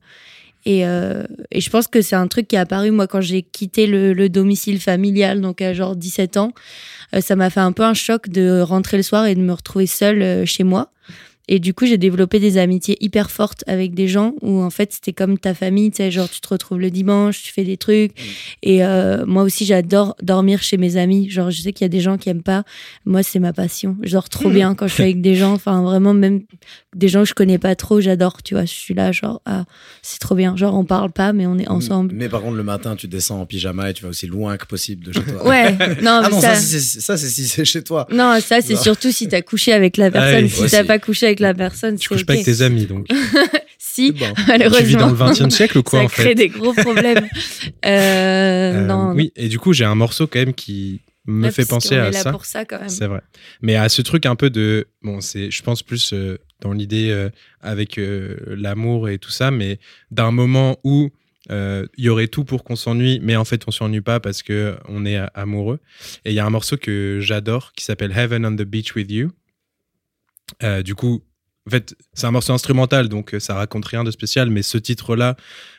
et, euh, et je pense que c'est un truc qui est apparu moi quand j'ai quitté le, le domicile familial donc à genre 17 ans ça m'a fait un peu un choc de rentrer le soir et de me retrouver seule chez moi et du coup j'ai développé des amitiés hyper fortes avec des gens où en fait c'était comme ta famille tu sais genre tu te retrouves le dimanche tu fais des trucs. Et euh, moi aussi j'adore dormir chez mes amis. Genre je sais qu'il y a des gens qui aiment pas. Moi c'est ma passion. Je dors trop bien quand je suis avec des gens. Enfin vraiment même des gens que je connais pas trop j'adore tu vois. Je suis là genre ah c'est trop bien. Genre on parle pas mais on est ensemble. Mais par contre, le matin, tu descends en pyjama et tu vas aussi loin que possible de chez toi. ouais. *laughs* Non Ah non, ça, ça, c'est si c'est chez toi. non ça c'est surtout si t'as couché avec la personne oui, si t'as pas couché avec la personne tu couches pas avec tes amis donc *laughs* si Bon. malheureusement tu vis dans le 20e siècle ou quoi ça en crée fait des gros problèmes *laughs* euh, Euh, non oui et du coup j'ai un morceau quand même qui me Ouais, fait penser à est là ça pour ça quand même C'est vrai. Mais à ce truc un peu de. Bon, c'est, je pense plus euh, dans l'idée euh, avec euh, l'amour et tout ça, mais d'un moment où il y aurait tout pour qu'on s'ennuie, mais en fait, on s'ennuie pas parce que on est a- amoureux. Et il y a un morceau que j'adore qui s'appelle Heaven on the Beach with You. Euh, du coup. En fait, c'est un morceau instrumental, donc euh, ça raconte rien de spécial, mais ce titre-là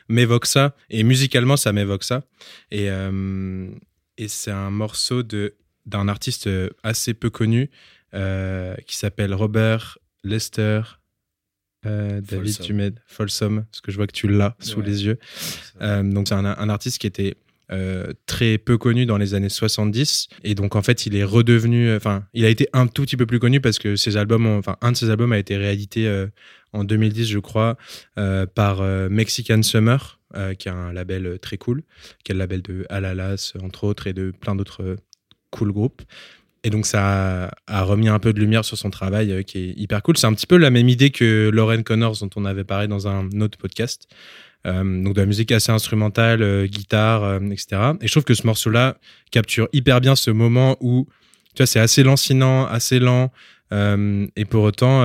m'évoque ça, et musicalement, ça m'évoque ça. Et, euh, et c'est un morceau de, d'un artiste assez peu connu euh, qui s'appelle Robert Lester. Euh, David, Folsom. tu m'aides. Folsom, parce que je vois que tu l'as sous Ouais. les yeux. Donc, c'est un, un artiste qui était euh, très peu connu dans les années 70. Et donc, en fait, il est redevenu. Enfin, il a été un tout petit peu plus connu parce que ses albums, enfin, un de ses albums a été réédité euh, en 2010, je crois, euh, par euh, Mexican Summer, euh, qui est un label euh, très cool, qui est le label de Alalas, entre autres, et de plein d'autres euh, cool groupes. Et donc, ça a, a remis un peu de lumière sur son travail euh, qui est hyper cool. C'est un petit peu la même idée que Lauren Connors, dont on avait parlé dans un autre podcast. Euh, donc, de la musique assez instrumentale, euh, guitare, euh, etc. Et je trouve que ce morceau-là capture hyper bien ce moment où, tu vois, c'est assez lancinant, assez lent. et pour autant,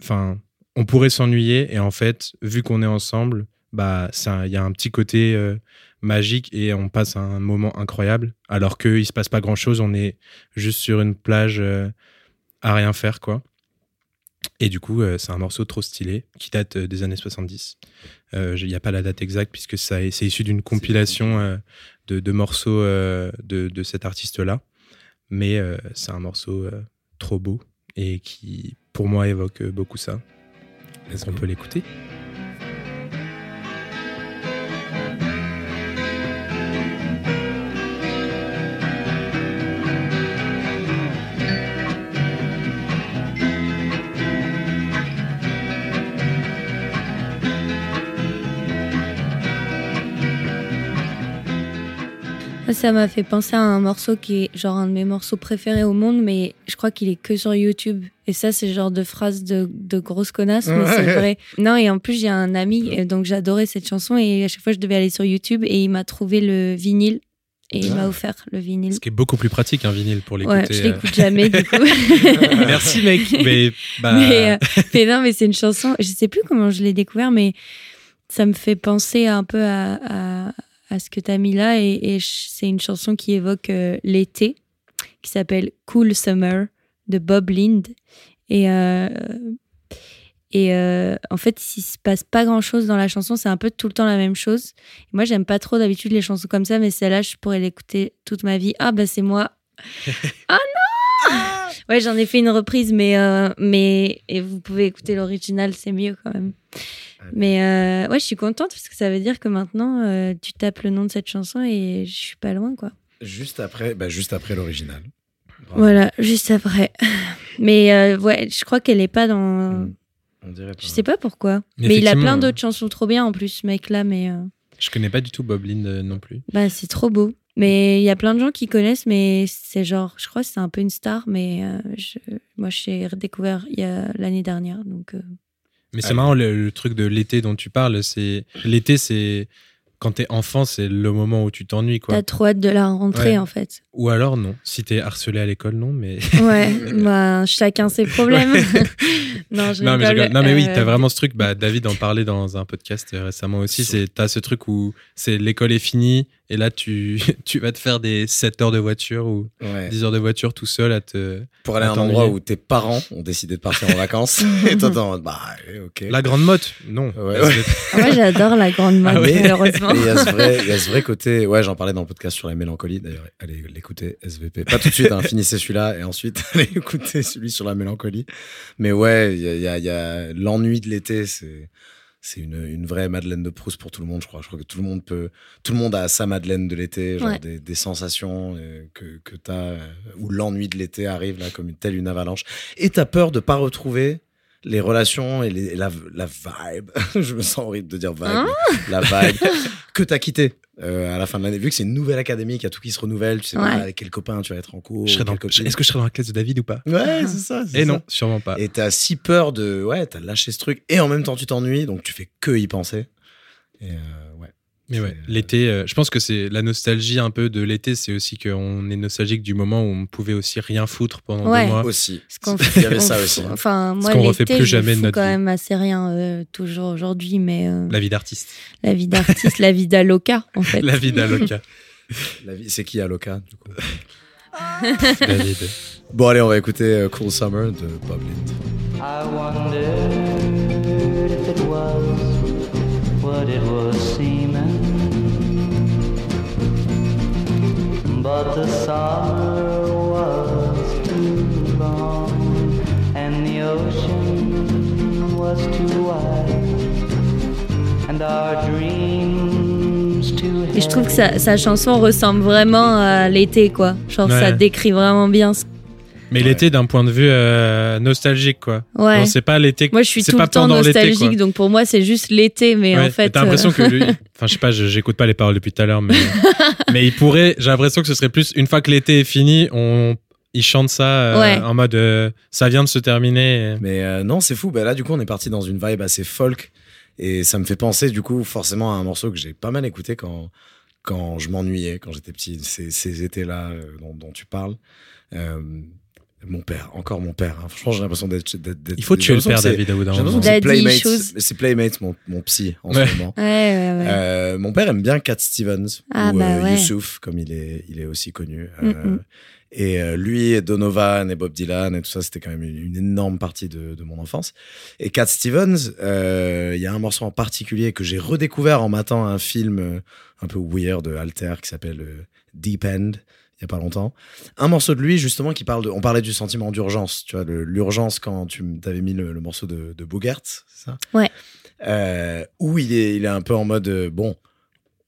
enfin, on pourrait s'ennuyer. Et en fait, vu qu'on est ensemble, bah, il y a un petit côté magique et on passe un moment incroyable. Alors qu'il se passe pas grand chose, on est juste sur une plage à rien faire, quoi. Et du coup, c'est un morceau trop stylé qui date des années 70. Euh, Il n'y a pas la date exacte puisque ça est- c'est issu d'une compilation euh, de, de morceaux euh, de, de cet artiste-là. Mais c'est un morceau trop beau et qui, pour moi, évoque beaucoup ça. Let's On go. peut l'écouter. Ça m'a fait penser à un morceau qui est genre un de mes morceaux préférés au monde, mais je crois qu'il est que sur YouTube. Et ça, c'est le genre de phrase de, de grosse connasse, mais c'est vrai. Non, et en plus, j'ai un ami, et donc j'adorais cette chanson, et à chaque fois, je devais aller sur YouTube, et il m'a trouvé le vinyle, et il Ah. m'a offert le vinyle. Ce qui est beaucoup plus pratique, un vinyle, pour l'écouter. Ouais, je euh. l'écoute jamais, du coup. *laughs* Merci, mec. Mais, *laughs* bah, mais, euh, mais non, mais c'est une chanson, je sais plus comment je l'ai découvert, mais ça me fait penser un peu à, à, à ce que tu as mis là. Et, c'est une chanson qui évoque euh, l'été, qui s'appelle Cool Summer de Bob Lind. Et, euh, et euh, en fait, il se passe pas grand chose dans la chanson, c'est un peu tout le temps la même chose. Et moi, j'aime pas trop d'habitude les chansons comme ça, mais celle-là, je pourrais l'écouter toute ma vie. Ah, bah, c'est moi. *laughs* ah non! Ouais, j'en ai fait une reprise, mais, euh, mais et vous pouvez écouter l'original, c'est mieux quand même. Mais euh, ouais, je suis contente parce que ça veut dire que maintenant, euh, tu tapes le nom de cette chanson et je suis pas loin, quoi. Juste après, bah, juste après l'original. Voilà, juste après. *laughs* Mais euh, ouais, je crois qu'elle est pas dans. Mm. On dirait pas. Je sais pas pourquoi. Mais Mais il a plein euh, d'autres chansons trop bien en plus, ce mec-là, mais euh, je connais pas du tout Bob Lind euh, non plus. bah, c'est trop beau. Mais il y a plein de gens qui connaissent, mais c'est genre, je crois que c'est un peu une star, mais euh, je, moi, je l'ai redécouvert il y a l'année dernière, donc. euh, Mais c'est Allez. marrant, le, le truc de l'été dont tu parles, c'est l'été, c'est quand t'es enfant, c'est le moment où tu t'ennuies, quoi. T'as trop hâte de la rentrée, Ouais. en fait. Ou alors non. Si t'es harcelé à l'école, non, mais. *laughs* Ouais, bah, chacun ses *laughs* problèmes. *laughs* non, je non, mais, non, mais oui, Euh, t'as vraiment ce truc. Bah, David en parlait dans un podcast récemment aussi. C'est t'as ce truc où c'est l'école est finie et là tu *laughs* tu vas te faire des 7 heures de voiture ou Ouais. 10 heures de voiture tout seul à te. Pour aller à un endroit où tes parents ont décidé de partir en vacances *laughs* et toi t'es en mode, bah ok. La grande motte, non. Ouais, ouais. *laughs* Ah, Moi, j'adore la grande mode, Ah oui. malheureusement. Et il y a ce vrai, il y a ce vrai côté. Ouais, j'en parlais dans le podcast sur la mélancolie. D'ailleurs, allez l'écouter, SVP. Pas tout de suite, hein, finissez celui-là et ensuite allez écouter celui sur la mélancolie. Mais ouais, il y a, il y a- il y a l'ennui de l'été. C'est c'est une, une vraie Madeleine de Proust pour tout le monde, je crois. Je crois que tout le monde peut, tout le monde a sa Madeleine de l'été, genre Ouais. des, des sensations euh, que, que t'as, euh, où l'ennui de l'été arrive là comme une telle une avalanche. Et t'as peur de pas retrouver les relations et, les- et la, la vibe. *laughs* je me sens horrible de dire vibe. Hein la vibe *laughs* que t'as quitté euh, à la fin de l'année. Vu que c'est une nouvelle académie, qu'il y a tout qui se renouvelle, tu sais Ouais. pas avec quel copain tu vas être en cours. Je serais dans- quelle copine. Est-ce que je serais dans la classe de David ou pas? Ouais, c'est ça. Et ça. non, sûrement pas. Et t'as si peur de. Ouais, t'as lâché ce truc et en même temps tu t'ennuies, donc tu fais que y penser. Et euh. Mais ouais, euh, l'été, euh, je pense que c'est la nostalgie un peu de l'été, c'est aussi qu'on est nostalgique du moment où on pouvait aussi rien foutre pendant Ouais. deux mois. Aussi. Parce qu'on Il y avait ça aussi. Enfin, moi, qu'on refait l'été, plus je jamais de notre quand vie. même assez rien, euh, toujours aujourd'hui, mais euh, la... La vie d'artiste. vie d'artiste, la vie d'Aloca, en *laughs* fait. La vie d'Aloca. *laughs* La vie, c'est qui Aloca du coup? *laughs* David. Bon allez, on va écouter euh, Cool Summer de Bob Lind. I wondered if it was what it was. But the summer was too long, and the ocean was too wide, and our dreams too Et je trouve que sa, heavy. sa chanson ressemble vraiment à l'été, quoi. Genre, Ouais. ça décrit vraiment bien. ce- Mais Ouais. l'été d'un point de vue euh, nostalgique, quoi. Ouais. C'est pas l'été. Moi, je suis tout pas le temps nostalgique, donc pour moi, c'est juste l'été, mais Ouais, en fait. T'as l'impression euh, que lui. *laughs* Enfin, je sais pas, j'écoute pas les paroles depuis tout à l'heure, mais. *laughs* mais il pourrait. J'ai l'impression que ce serait plus. Une fois que l'été est fini, on. Il chante ça euh, Ouais. en mode euh, ça vient de se terminer. Mais euh, non, c'est fou. Bah, là, du coup, on est parti dans une vibe assez folk. Et ça me fait penser, du coup, forcément à un morceau que j'ai pas mal écouté quand, quand je m'ennuyais, quand j'étais petit. Ces, ces étés-là euh, dont, dont tu parles. Mon père, encore mon père. hein. Franchement, j'ai l'impression d'être. Il faut tuer le père David d'un J'ai l'impression que c'est Playmates. C'est Playmates, mon, mon psy en Ouais. ce moment. Ouais, ouais, ouais. Euh, mon père aime bien Cat Stevens Ah, ou bah euh, ouais. Youssouf, comme il est, il est aussi connu. Mm, Euh, mm. Et euh, lui, et Donovan et Bob Dylan et tout ça, c'était quand même une, une énorme partie de, de mon enfance. Et Cat Stevens, euh, il y a un morceau en particulier que j'ai redécouvert en matant un film un peu weird de Alter qui s'appelle euh, Deep End il y a pas longtemps. Un morceau de lui justement qui parle de, on parlait du sentiment d'urgence, tu vois, l'urgence quand tu t'avais mis le, le morceau de, de Bogart, c'est ça? Ouais. Euh, où il est, il est un peu en mode euh, bon,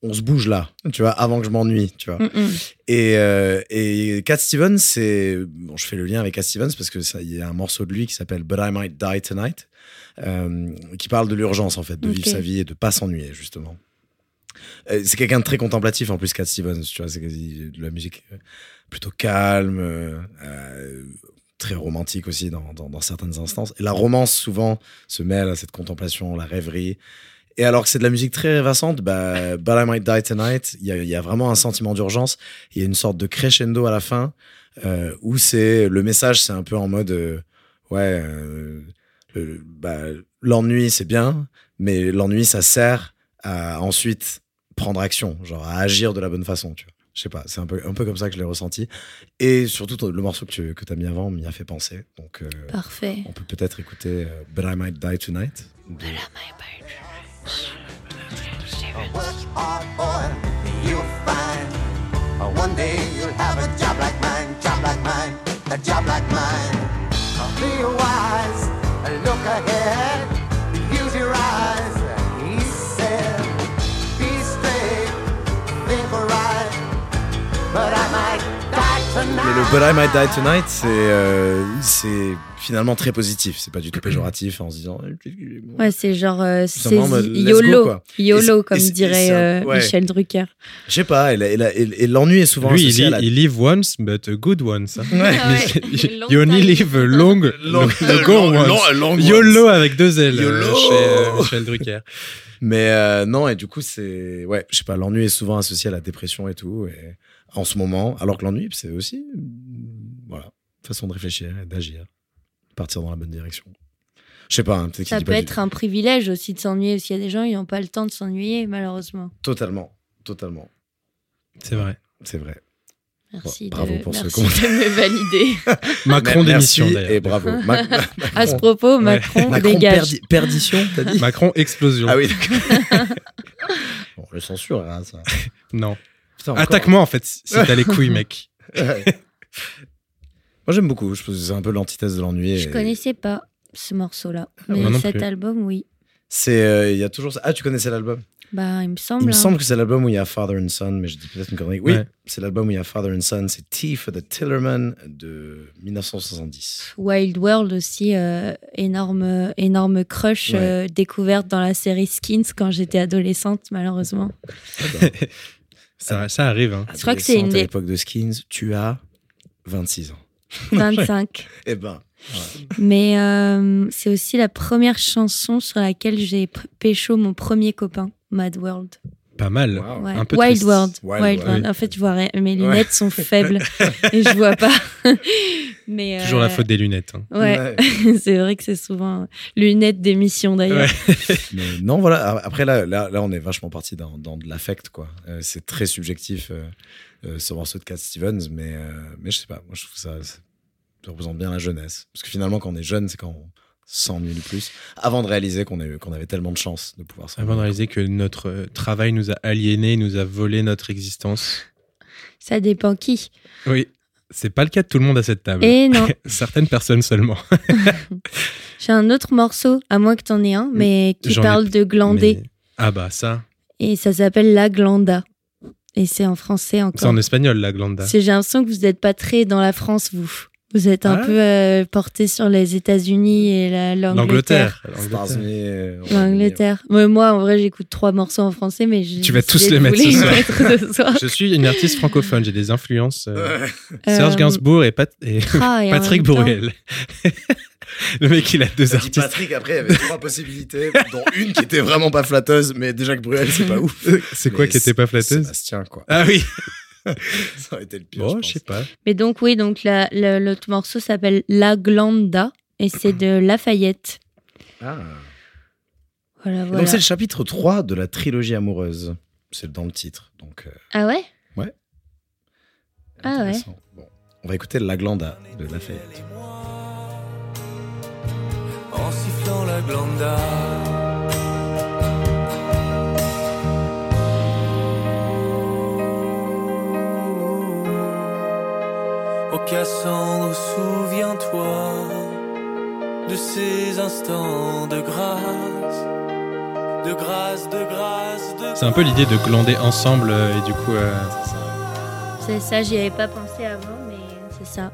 on se bouge là, tu vois, avant que je m'ennuie, tu vois. Mm, mm. Et, euh, et Cat Stevens, c'est. Bon, je fais le lien avec Cat Stevens parce que ça- il y a un morceau de lui qui s'appelle But I Might Die Tonight, qui parle de l'urgence, en fait, de vivre sa vie et de pas s'ennuyer, justement. Euh, c'est quelqu'un de très contemplatif, en plus, Cat Stevens, tu vois, c'est quasi de la musique euh, plutôt calme, euh, très romantique aussi dans, dans, dans certaines instances. Et la romance, souvent, se mêle à cette contemplation, la rêverie. Et alors que c'est de la musique très rêvassante, bah, *laughs* But I Might Die Tonight, il y a, y a vraiment un sentiment d'urgence. Il y a une sorte de crescendo à la fin euh, où c'est le message, c'est un peu en mode euh, ouais, le- bah, l'ennui c'est bien, mais l'ennui ça sert à ensuite prendre action, genre à agir de la bonne façon, tu vois. Je sais pas, c'est un peu, un peu comme ça que je l'ai ressenti. Et surtout, le morceau que tu que as mis avant m'y a fait penser. Donc, euh, Parfait. on peut peut-être écouter euh, But I Might Die Tonight. de- Work hard, boy, you'll find. Uh, One day you'll have a job like mine, job like mine, a job like mine. Be wise, look ahead, le But I Might Die Tonight, c'est euh, c'est finalement très positif. C'est pas du tout péjoratif en se disant. Ouais, c'est genre, euh, c'est YOLO. go, quoi. Et YOLO, comme et c'est- et dirait euh, ouais. Michel Drucker. Je sais pas. Et, l'ennui est souvent Lui, il, associé à lit- la. il live once, but a good once. hein. *laughs* Ouais. Ah ouais. Long *laughs* you only live a long, *laughs* long, Long- long long- once. YOLO avec deux L euh, YOLO. chez euh, Michel Drucker. Mais euh, non, et du coup, c'est. Ouais, je sais pas, l'ennui est souvent associé à la dépression et tout. Et en ce moment, alors que l'ennui, c'est aussi. mm, Voilà, façon de réfléchir et d'agir. Partir dans la bonne direction. Je sais pas, hein, Ça peut pas du- être un privilège aussi de s'ennuyer, parce qu'il y a des gens qui n'ont pas le temps de s'ennuyer, malheureusement. Totalement, totalement. C'est vrai. C'est vrai. Merci, bravo de, pour ce merci de me valider. *laughs* Macron Merci d'émission d'ailleurs. Et bravo. *laughs* À ce propos, Ouais. Macron, Macron dégage. perdi- perdition, t'as dit Macron explosion. Ah oui, d'accord. *laughs* bon, je censure, hein, ça. Non. Attaque-moi en fait si t'as les couilles, mec. *laughs* Ouais. Moi, j'aime beaucoup. Je pense que c'est un peu l'antithèse de l'ennui. Je et- connaissais pas ce morceau-là. Mais moi non cet plus. album, oui. C'est, euh, il y a toujours ça. Ah, tu connaissais l'album? Bah, il me semble. Il me hein. semble que c'est l'album où il y a Father and Son, mais je dis peut-être une connerie. Oui, Ouais. c'est l'album où il y a Father and Son. C'est Tea for the Tillerman de 1970. Wild World aussi, euh, énorme, énorme crush Ouais. euh, découverte dans la série Skins quand j'étais adolescente, malheureusement. *laughs* Ça, ça arrive. Hein. Je crois que c'est une des- À l'époque de Skins, tu as 26 ans. *laughs* 25. Eh ben, Mais euh, c'est aussi la première chanson sur laquelle j'ai pécho mon premier copain, Mad World. Pas mal. Wow. Ouais. Un peu Wild. World. Wild Wild World. World. En fait, je vois rien. Mes lunettes sont *laughs* faibles et je vois pas. *laughs* Mais Toujours la euh, faute des lunettes. hein. Ouais, *laughs* c'est vrai que c'est souvent lunettes d'émission d'ailleurs. Non, voilà. Après, là, là, là, on est vachement parti dans, dans de l'affect, quoi. Euh, c'est très subjectif, euh, euh, ce morceau de Cat Stevens, mais, euh, mais je sais pas. Moi, je trouve ça, ça représente bien la jeunesse. Parce que finalement, quand on est jeune, c'est quand on s'ennuie le plus. Avant de réaliser qu'on avait tellement de chance de pouvoir. Avant de réaliser que notre euh, travail nous a aliénés, nous a volé notre existence. *laughs* Ça dépend qui. Oui, c'est pas le cas de tout le monde à cette table. Et non, *laughs* Certaines personnes seulement. *laughs* j'ai un autre morceau, à moins que t'en aies un, mais qui J'en ai parle de glander. Mais- Ah bah ça, Et ça s'appelle La Glanda. Et c'est en français c'est encore. en espagnol la glanda. C'est- J'ai l'impression que vous n'êtes pas très dans la France, vous. Vous êtes un Ah. peu euh, porté sur les États-Unis et la- l'Angleterre. L'Angleterre. l'Angleterre. Ouais, moi, en vrai, j'écoute trois morceaux en français, mais j'ai Tu vas tous les mettre soir. mettre ce soir. Je suis une artiste francophone, j'ai des influences. euh, Euh, Serge Gainsbourg et, Pat- et ah, *laughs* Patrick Bruel. *laughs* le mec, il a deux artistes. Patrick, après, il y avait trois possibilités, dont une qui était vraiment pas flatteuse, mais déjà que Bruel, c'est pas ouf. *laughs* C'est quoi Mais qui était pas flatteuse? Sébastien, quoi. Ah oui, *laughs* Ça aurait été le pire. Bon, je je sais pas. Mais donc, oui, donc la- la- l'autre morceau s'appelle La Glanda et c'est de Lafayette. Ah. Voilà, voilà. Donc c'est le chapitre 3 de la trilogie amoureuse. C'est dans le titre. Donc, euh, Ah ouais? Ah ouais. Bon, on va écouter La Glanda de Lafayette. en sifflant la glanda. Cassandre, souviens-toi de ces instants de grâce, de grâce, de grâce, de C'est un peu l'idée de glander ensemble euh, et du coup. euh, C'est ça, j'y avais pas pensé avant, mais c'est ça.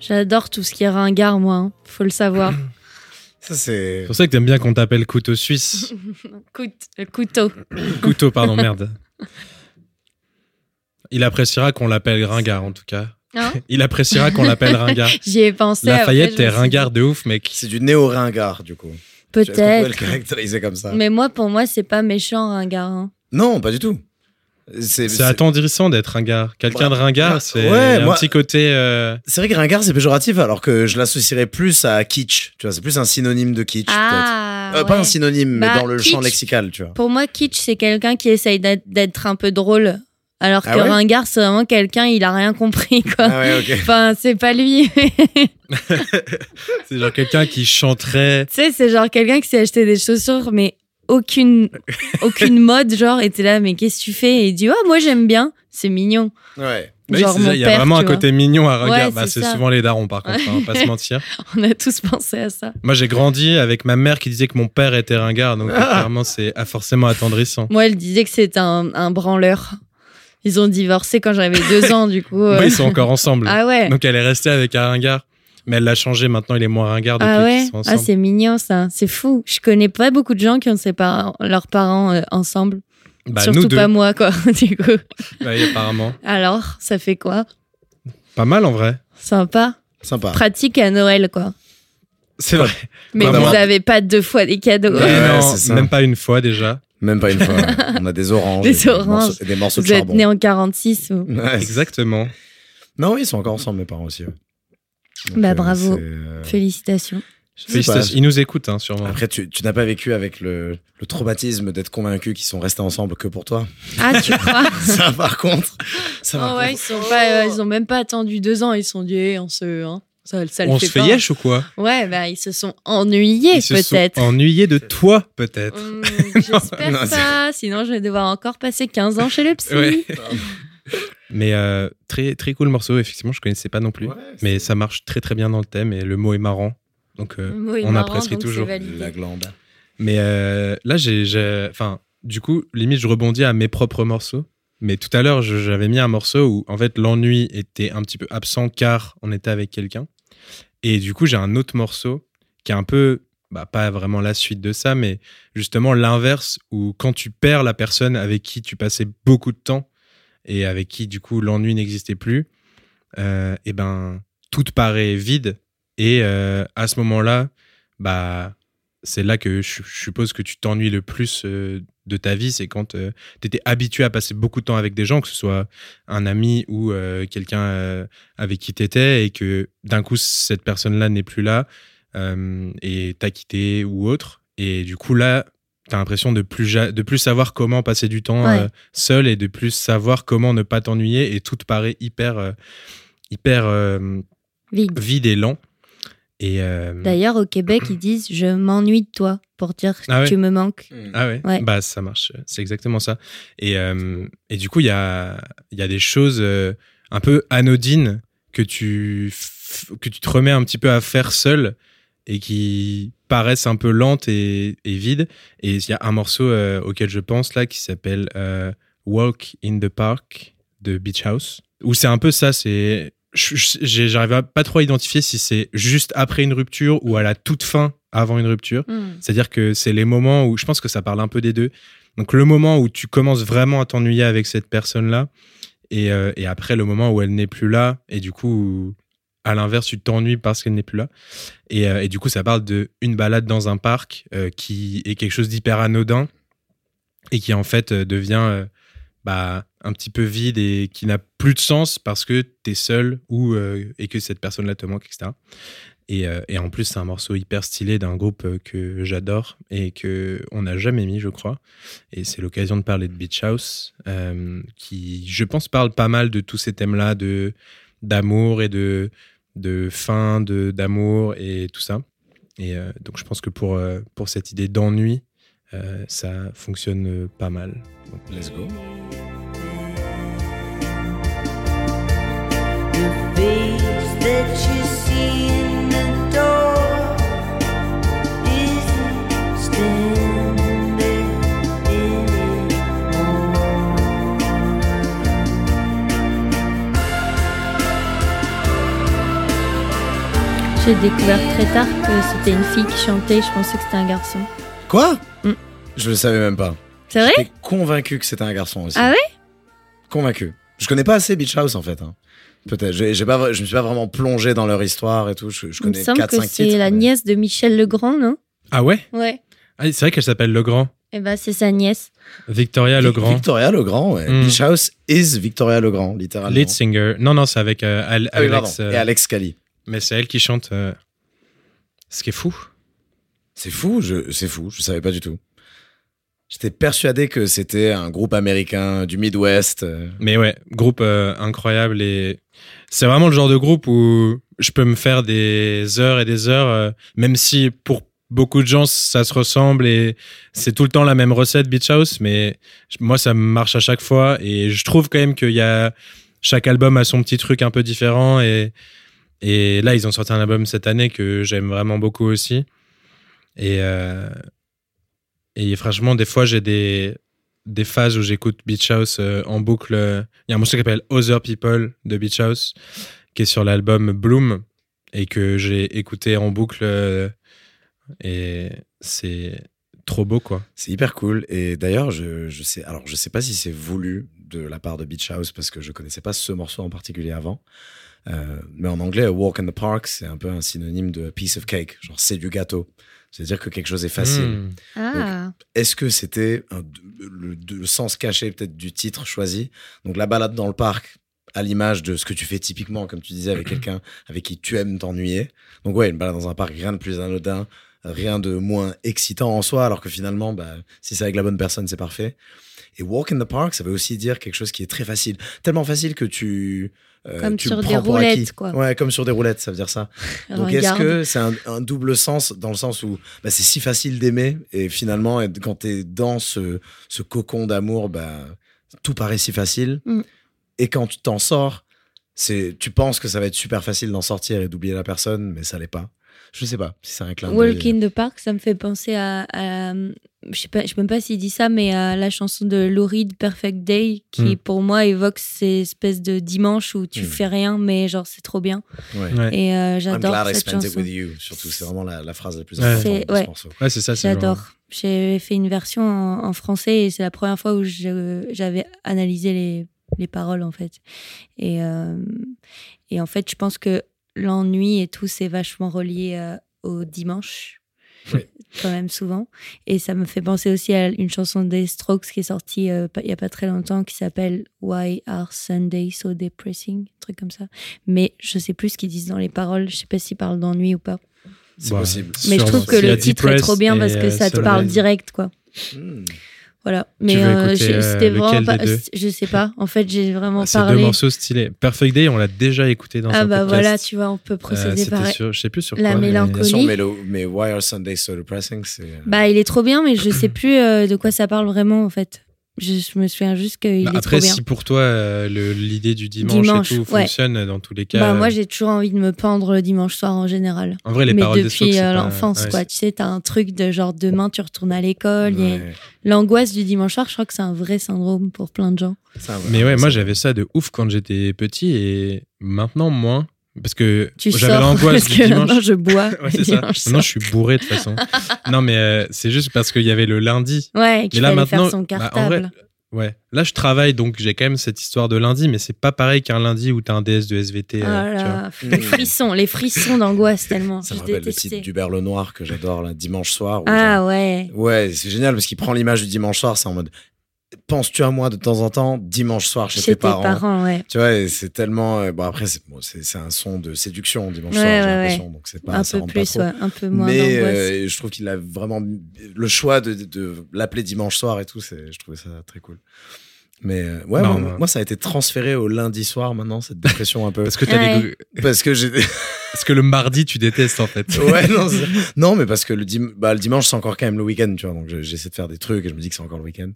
J'adore tout ce qui est ringard, moi. hein. Faut le savoir. *coughs* Ça, c'est. C'est pour ça que t'aimes bien qu'on t'appelle couteau suisse. *laughs* Coute, le couteau. couteau, pardon, merde. *laughs* Il appréciera qu'on l'appelle ringard en tout cas. Hein *laughs* Il appréciera qu'on l'appelle ringard. *laughs* J'y ai pensé. Lafayette, t'es ringard de ouf, mec. C'est du néo-ringard, du coup. Pourrait le Peut-être. caractériser comme ça. Mais moi, pour moi, c'est pas méchant, ringard. hein. Non, pas du tout. C'est attendrissant d'être ringard. Quelqu'un Ouais. de ringard, c'est ouais, un moi- petit côté. euh, c'est vrai que ringard, c'est péjoratif, alors que je l'associerais plus à kitsch. Tu vois, c'est plus un synonyme de kitsch, Ah, peut-être. Euh, Pas un synonyme, mais Bah, dans le champ lexical, tu vois. Pour moi, kitsch, c'est quelqu'un qui essaye d'être un peu drôle. Alors que Ah ouais ringard, c'est vraiment quelqu'un, il a rien compris, quoi. Ah ouais, ok. Enfin, c'est pas lui. *laughs* C'est genre quelqu'un qui chanterait. Tu sais, c'est genre quelqu'un qui s'est acheté des chaussures, mais aucune, aucune *laughs* mode, genre, et t'es là, mais qu'est-ce que tu fais? Et il dit, oh, moi j'aime bien, c'est mignon. Ouais. Genre mon ça, il y a père, vraiment un vois. côté mignon à ringard. Ouais, Bah, c'est souvent les darons, par contre, hein, on va pas se mentir. *laughs* On a tous pensé à ça. Moi, j'ai grandi avec ma mère qui disait que mon père était ringard, donc Ah. clairement, c'est ah, forcément attendrissant. Moi, elle disait que c'était un, un branleur. Ils ont divorcé quand j'avais deux *laughs* ans, du coup. euh. Oui, ils sont encore ensemble. Ah ouais Donc, elle est restée avec un ringard. Mais elle l'a changé, maintenant, il est moins ringard depuis Ah qu'ils ouais sont Ah, c'est mignon ça. C'est fou. Je connais pas beaucoup de gens qui ont parents, leurs parents euh, ensemble. bah, Surtout nous deux, pas moi, quoi. *laughs* du coup. Ouais, apparemment. Alors, ça fait quoi? Pas mal, en vrai. Sympa. Sympa. Pratique à Noël, quoi. C'est vrai. Mais Bah, vous moi- avez pas deux fois des cadeaux. Ouais, non, même pas une fois déjà. Même pas une fois. ouais. *laughs* On a des oranges. Des oranges. morceaux, et des morceaux Vous de êtes charbon. né en 46 ou... Ouais, *laughs* Exactement. Non, oui, ils sont encore ensemble, mes parents aussi. ouais. Donc, Bah, euh, bravo. c'est, euh, Félicitations. je sais Félicitations. Ils nous écoutent, hein, sûrement. Après, tu, tu n'as pas vécu avec le, le traumatisme d'être convaincu qu'ils sont restés ensemble que pour toi. Ah, tu *laughs* crois ça, par contre, ça par Oh ouais, ils sont pas, euh, ils ont même pas attendu deux ans. Ils sont dit, eh, on se, hein, ça, ça le On fait se fait yesh ou quoi Ouais, bah ils se sont ennuyés Ils se sont peut-être. ennuyés de toi, peut-être. Hum, *laughs* J'espère pas, sinon je vais devoir encore passer 15 ans chez le psy. Ouais. *laughs* Mais euh, très, très cool morceau, effectivement, je connaissais pas non plus. Ouais, Mais ça marche très très bien dans le thème et le mot est marrant. Donc euh, est on marrant, apprécie donc toujours. La glande. Mais euh, là, j'ai. Enfin, du coup, limite, je rebondis à mes propres morceaux. Mais tout à l'heure, j'avais mis un morceau où, en fait, l'ennui était un petit peu absent car on était avec quelqu'un. Et du coup, j'ai un autre morceau qui est un peu. Bah, pas vraiment la suite de ça, mais justement l'inverse, où quand tu perds la personne avec qui tu passais beaucoup de temps et avec qui, du coup, l'ennui n'existait plus, euh, et ben, tout paraît vide. Et euh, à ce moment-là, bah, c'est là que je, je suppose que tu t'ennuies le plus euh, de ta vie. C'est quand tu étais habitué à passer beaucoup de temps avec des gens, que ce soit un ami ou euh, quelqu'un euh, avec qui tu étais, et que d'un coup, cette personne-là n'est plus là euh, et t'a quitté ou autre. Et du coup, là, tu as l'impression de plus, ja- de plus savoir comment passer du temps Ouais. euh, seul et de plus savoir comment ne pas t'ennuyer. Et tout te paraît hyper, euh, hyper euh, Vide. vide et lent. Et euh, D'ailleurs, au Québec, ils disent je m'ennuie de toi pour dire que Ah ouais. tu me manques. Ah ouais, Ouais. Bah ça marche, c'est exactement ça. Et, euh, et du coup, il y a, il y a des choses euh, un peu anodines que tu, que tu te remets un petit peu à faire seul et qui paraissent un peu lentes et, et vides. Et il y a un morceau euh, auquel je pense là qui s'appelle euh, Walk in the Park de Beach House, où c'est un peu ça, c'est... J'arrive pas trop à identifier si c'est juste après une rupture ou à la toute fin avant une rupture. Hmm. C'est-à-dire que c'est les moments où je pense que ça parle un peu des deux. Donc le moment où tu commences vraiment à t'ennuyer avec cette personne-là, et, euh, et après le moment où elle n'est plus là, et du coup, à l'inverse, tu t'ennuies parce qu'elle n'est plus là. Et, euh, et du coup, ça parle de une balade dans un parc euh, qui est quelque chose d'hyper anodin et qui en fait devient bah, un petit peu vide et qui n'a plus de sens parce que tu es seul ou, euh, et que cette personne-là te manque, etc. Et, euh, et en plus, c'est un morceau hyper stylé d'un groupe euh, que j'adore et que on n'a jamais mis, je crois. Et c'est l'occasion de parler de Beach House, qui, je pense, parle pas mal de tous ces thèmes-là, de d'amour et de de fin, de d'amour et tout ça. Et donc, je pense que pour pour cette idée d'ennui, ça fonctionne pas mal. Let's go. J'ai découvert très tard que c'était une fille qui chantait. Je pensais que c'était un garçon. Quoi? Mm. Je le savais même pas. C'est vrai? J'étais convaincu que c'était un garçon aussi. Ah ouais? Convaincu. Je connais pas assez Beach House en fait. hein. Peut-être. J'ai pas, je me suis pas vraiment plongé dans leur histoire et tout. Je, je Il me connais semble 4-5 que titres. c'est la mais- nièce de Michel Legrand, non? Ah ouais? Ouais. ah, C'est vrai qu'elle s'appelle Legrand. Et ben c'est sa nièce. Victoria Legrand. Victoria Legrand, ouais. Mm. Beach House is Victoria Legrand, littéralement. Lead singer. Non, non, c'est avec euh, Al- Ah oui, Alex. euh, Et Alex Cali. Mais c'est elle qui chante. euh, Ce qui est fou. C'est fou, je, c'est fou, je savais pas du tout. J'étais persuadé que c'était un groupe américain du Midwest. euh. Mais ouais, groupe euh, incroyable et c'est vraiment le genre de groupe où je peux me faire des heures et des heures, euh, même si pour beaucoup de gens ça se ressemble et c'est tout le temps la même recette Beach House, mais moi ça marche à chaque fois et je trouve quand même qu'il y a chaque album a son petit truc un peu différent et et là ils ont sorti un album cette année que j'aime vraiment beaucoup aussi et et franchement des fois j'ai des des phases où j'écoute Beach House euh, en boucle. Il y a un morceau qui s'appelle Other People de Beach House, qui est sur l'album Bloom, et que j'ai écouté en boucle. euh, et c'est trop beau, quoi. C'est hyper cool. Et d'ailleurs, je, je sais, alors je sais pas si c'est voulu de la part de Beach House parce que je connaissais pas ce morceau en particulier avant. Euh, mais en anglais, walk in the park, c'est un peu un synonyme de piece of cake, genre c'est du gâteau. C'est-à-dire que quelque chose est facile. Mm. Ah. Est-ce que c'était le, le sens caché peut-être du titre choisi? Donc la balade dans le parc, à l'image de ce que tu fais typiquement, comme tu disais, avec *clears throat* quelqu'un avec qui tu aimes t'ennuyer. Donc ouais, une balade dans un parc, rien de plus anodin, rien de moins excitant en soi, alors que finalement, bah, si c'est avec la bonne personne, c'est parfait. Et walk in the park, ça veut aussi dire quelque chose qui est très facile. Tellement facile que tu... euh, Comme tu sur des roulettes, quoi. Ouais, comme sur des roulettes, ça veut dire ça. *laughs* Donc est-ce que c'est un, un double sens dans le sens où bah, c'est si facile d'aimer et finalement quand t'es dans ce, ce cocon d'amour, bah, tout paraît si facile. Mm. Et quand tu t'en sors, c'est tu penses que ça va être super facile d'en sortir et d'oublier la personne, mais ça l'est pas. Je sais pas si c'est un clin Walk in the Park, ça me fait penser à, à- je sais pas, je sais même pas s'il dit ça, mais à la chanson de Lou Reed, Perfect Day, qui Mm. pour moi évoque ces espèces de dimanches où tu Mm. fais rien, mais genre c'est trop bien. Ouais. Ouais. Et euh, I'm j'adore glad I cette spent it with you. Surtout, c'est vraiment la, la phrase la plus Ouais. importante C'est- de ce ouais. morceau. Ouais, c'est ça. J'adore. J'ai fait une version en, en français et c'est la première fois où j'avais analysé les, les paroles en fait. Et, euh, et en fait, je pense que l'ennui et tout, c'est vachement relié euh, au dimanche. Oui. Quand même souvent. Et ça me fait penser aussi à une chanson des Strokes qui est sortie euh, il y a pas très longtemps qui s'appelle Why Are Sundays So Depressing? Un truc comme ça. Mais je sais plus ce qu'ils disent dans les paroles. Je sais pas s'ils parlent d'ennui ou pas. C'est Bah, possible. Mais je trouve que le titre est trop bien parce que euh, ça te parle direct, quoi. Mm. Voilà. Mais euh, euh, c'était vraiment pas. Je sais pas. En fait, j'ai vraiment Ah, C'est deux parlé. morceaux stylés. Perfect Day, on l'a déjà écouté dans Ah un bah podcast. voilà, tu vois, on peut Euh, procéder pareil. sur, je sais plus sur La quoi. mais- mélancolie. Mais, le- mais Why Are Sundays So Depressing c'est, euh, Bah, il est trop bien, mais je *clears throat* sais plus euh, de quoi ça parle vraiment, en fait. Je, je me souviens juste qu'il Bah, est après, trop bien. si pour toi euh, le- l'idée du dimanche, Dimanche, et tout ouais. fonctionne euh, dans tous les cas. Bah, moi, j'ai toujours envie de me pendre le dimanche soir en général. en vrai, les mais paroles depuis euh, pas- l'enfance, ouais, quoi. Tu sais, t'as un truc de genre demain, tu retournes à l'école. L'angoisse du dimanche soir, je crois que c'est un vrai syndrome pour plein de gens. Ça, Mais ouais, moi j'avais ça de ouf quand j'étais petit et maintenant moins. Parce que j'avais l'angoisse parce du que dimanche. maintenant je bois. *laughs* Ouais, ça. Maintenant je suis bourré de toute façon. non, mais euh, c'est juste parce qu'il y avait le lundi. Ouais, qu'il Mais là fallait maintenant, faire son bah, en cartable. vrai, ouais. Là je travaille donc j'ai quand même cette histoire de lundi, mais c'est pas pareil qu'un lundi où t'as un DS de SVT. euh, Oh tu vois. là, les frissons, les frissons d'angoisse *laughs* tellement. Ça je me rappelle le détestais. titre du Berle Noir que j'adore là, dimanche soir. Ah genre- ouais. Ouais, c'est génial parce qu'il prend l'image du dimanche soir, c'est en mode penses-tu à moi de temps en temps dimanche soir chez, Chez tes parents. ouais. Tu vois, c'est tellement. euh, Bon, après, c'est bon, un son de séduction dimanche Ouais, soir, j'ai ouais, l'impression. Donc, c'est pas. un peu plus, trop. ouais, un peu moins Mais euh, je trouve qu'il a vraiment. Le choix de, de, de l'appeler dimanche soir et tout, je trouvais ça très cool. Mais euh, ouais, Non, moi, ça a été transféré au lundi soir maintenant, cette dépression un peu. *laughs* Parce que, t'as Ouais. des- Parce que j'ai. *laughs* parce que le mardi, tu détestes en fait. ouais, non, *laughs* non, mais parce que le, dim- bah, le dimanche, c'est encore quand même le week-end, tu vois. Donc je- j'essaie de faire des trucs et je me dis que c'est encore le week-end.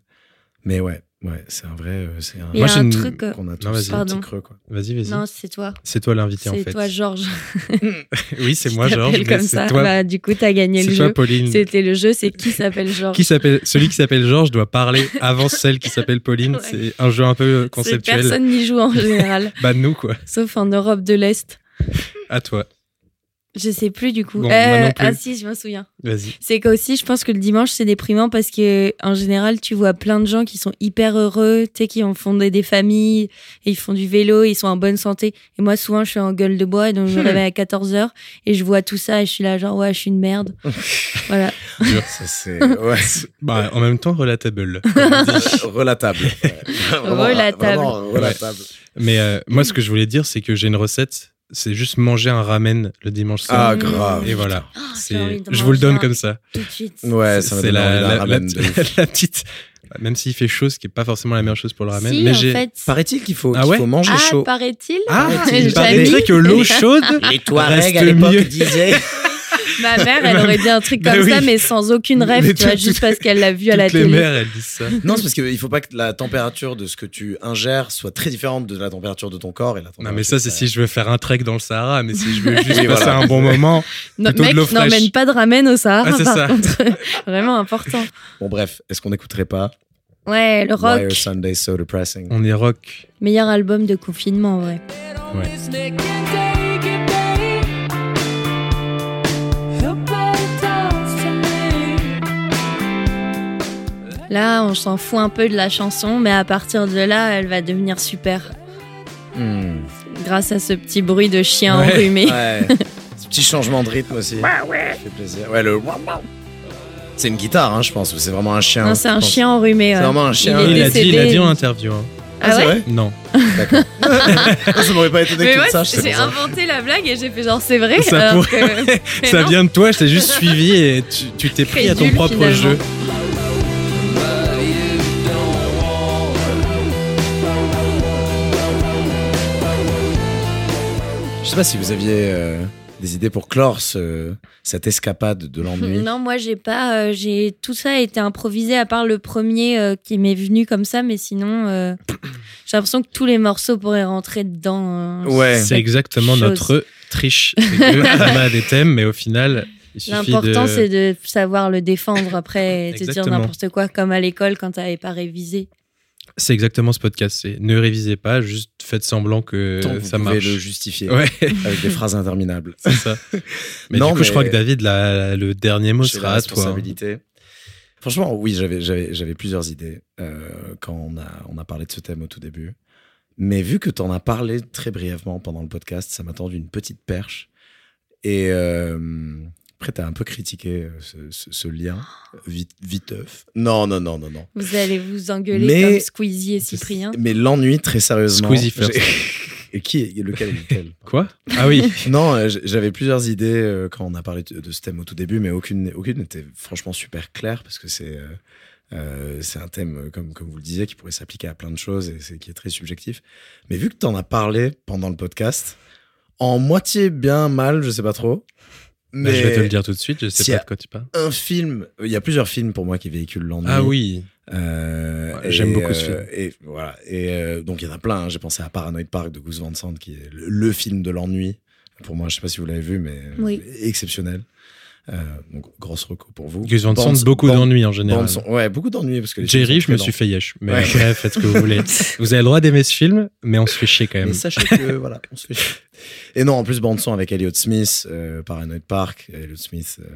Mais ouais, ouais, c'est un vrai. euh, c'est un. Moi, j'ai un une- truc. euh, qu'on a tous Non, vas-y. un petit Pardon. creux, quoi. Vas-y, vas-y. Non, c'est toi. C'est toi l'invité en C'est fait. toi, Georges. *laughs* Oui, c'est moi, Georges. comme c'est ça. toi. Bah, du coup, t'as gagné le C'est toi, jeu. Pauline. C'était le jeu, c'est qui s'appelle Georges. Qui s'appelle celui qui s'appelle Georges doit parler avant celle qui s'appelle Pauline. *laughs* Ouais. C'est un jeu un peu C'est conceptuel. Personne n'y joue en *laughs* général, Bah nous quoi. sauf en Europe de l'Est. À toi. Je sais plus du coup. Bon, Euh, moi non plus. ah si, je me souviens. Vas-y. C'est qu'aussi, je pense que le dimanche, c'est déprimant parce que en général, tu vois plein de gens qui sont hyper heureux, tu sais, qui ont fondé des familles, et ils font du vélo, ils sont en bonne santé. Et moi, souvent, je suis en gueule de bois, et donc je me Hmm. réveille à 14h et je vois tout ça et je suis là, genre, ouais, je suis une merde. *laughs* voilà. Ça, c'est. Ouais. *laughs* Bah en même temps relatable. *laughs* Relatable. Ouais. Vraiment, Relatable. vraiment relatable. Mais euh, moi ce que je voulais dire c'est que j'ai une recette. C'est juste manger un ramen le dimanche soir. Ah, grave. Et voilà. Oh, C'est- de je vous le donne comme ça. Tout de suite. Ouais, ça c'est la, la, la, ramen de *laughs* ouf. la petite. Même s'il fait chaud, ce qui est pas forcément la meilleure chose pour le ramen. Si, mais en j'ai. fait. Paraît-il qu'il faut, Ah qu'il ouais faut manger Ah, chaud. paraît-il Ah, Paraît-il, il paraît-il. paraîtrait que l'eau chaude. *laughs* Les Touaregs Reste à l'époque disaient. Ma mère, elle aurait dit un truc *laughs* Bah comme oui. ça, mais sans aucune rêve, Mais tu vois, juste parce qu'elle l'a vu à la Toutes les télé. mères elles disent ça. *laughs* Non, c'est parce qu'il faut pas que la température de ce que tu ingères soit très différente de la température de ton corps. Et la Non mais ça c'est si je veux faire un trek dans le Sahara, mais si je veux juste *laughs* passer voilà. un bon moment. Non, mec, n'emmène pas de ramen au Sahara, Ah, par ça. contre. Vraiment important. Bon, bref, est-ce qu'on n'écouterait pas Ouais, le Why rock, Are Sundays So Depressing? On est rock. meilleur album de confinement, ouais. Là, on s'en fout un peu de la chanson, mais à partir de là, elle va devenir super. Hmm. Grâce à ce petit bruit de chien Ouais. enrhumé. Ouais. *laughs* Ce petit changement de rythme aussi. Ça fait plaisir. Ouais, le. C'est une guitare, hein, je pense. ou C'est vraiment un chien. Non, c'est un pense. chien enrhumé. C'est ouais. vraiment un chien. Il Il a dit, il a dit en interview. hein. Ah c'est ouais vrai? Non. D'accord. *laughs* ça m'aurait pas étonné Mais que tu moi, le saches. c'est j'ai ça. inventé la blague et j'ai fait genre c'est vrai. Ça alors pourrait- que- *laughs* Ça vient de toi, je t'ai juste suivi et tu t'es pris à ton propre finalement. jeu. Sais pas si vous aviez euh, des idées pour clore ce- cette escapade de l'ennui. *laughs* Non, moi j'ai pas. euh, j'ai tout ça a été improvisé à part le premier euh, qui m'est venu comme ça, mais sinon euh, *coughs* j'ai l'impression que tous les morceaux pourraient rentrer dedans. euh, Ouais. C'est exactement chose. notre triche. C'est que on a des thèmes, mais au final, il suffit L'important de. c'est de savoir le défendre après et te dire Exactement. n'importe quoi comme à l'école quand t'avais pas révisé. C'est exactement ce podcast. C'est ne révisez pas, juste faites semblant que Tant vous ça pouvez marche. le justifier Ouais, *laughs* avec des phrases interminables. c'est ça. Mais Non, du coup, mais- je crois que David, la- le dernier mot sera la à toi. hein. responsabilité. Franchement, oui, j'avais, j'avais, j'avais plusieurs idées euh, quand on a, on a parlé de ce thème au tout début. Mais vu que tu en as parlé très brièvement pendant le podcast, ça m'a tendu une petite perche. Et euh, après, tu as un peu critiqué euh, ce, ce- ce lien *gasps* vite, viteuf. Non, non, non, non, non. Vous allez vous engueuler Mais- comme Squeezie et Cyprien. Mais l'ennui, très sérieusement. Squeezie first. *laughs* Et qui est lequel est lequel? *laughs* Quoi? Ah oui. *laughs* Non, euh, j'avais plusieurs idées euh, quand on a parlé de, ce thème au tout début, mais aucune aucune n'était franchement super claire parce que c'est euh, euh, c'est un thème euh, comme comme vous le disiez qui pourrait s'appliquer à plein de choses et c'est qui est très subjectif. Mais vu que tu en as parlé pendant le podcast, en moitié bien mal, je sais pas trop. Bah, Mais je vais te le dire tout de suite, je sais pas de quoi tu parles. un film, il y a plusieurs films pour moi qui véhiculent l'ennui. Ah oui. Euh, Ouais, j'aime beaucoup ce euh, Et voilà. Et euh, donc il y en a plein. hein. J'ai pensé à Paranoid Park de Gus Van Sant, qui est le, le film de l'ennui. Pour moi, je sais pas si vous l'avez vu, mais Oui. exceptionnel. Euh, donc grosse reco pour vous. Gus Van Sant, beaucoup d'ennuis en général. son- Ouais, beaucoup d'ennuis parce que les Jerry, je me suis fait yesh. Mais Ouais. après, faites ce que vous voulez. *laughs* Vous avez le droit d'aimer ce film, mais on se fait chier quand même. Mais sachez que voilà, on se fait chier. Et non, en plus bande son avec Elliot Smith, euh, Paranoid Park, Elliot Smith, euh,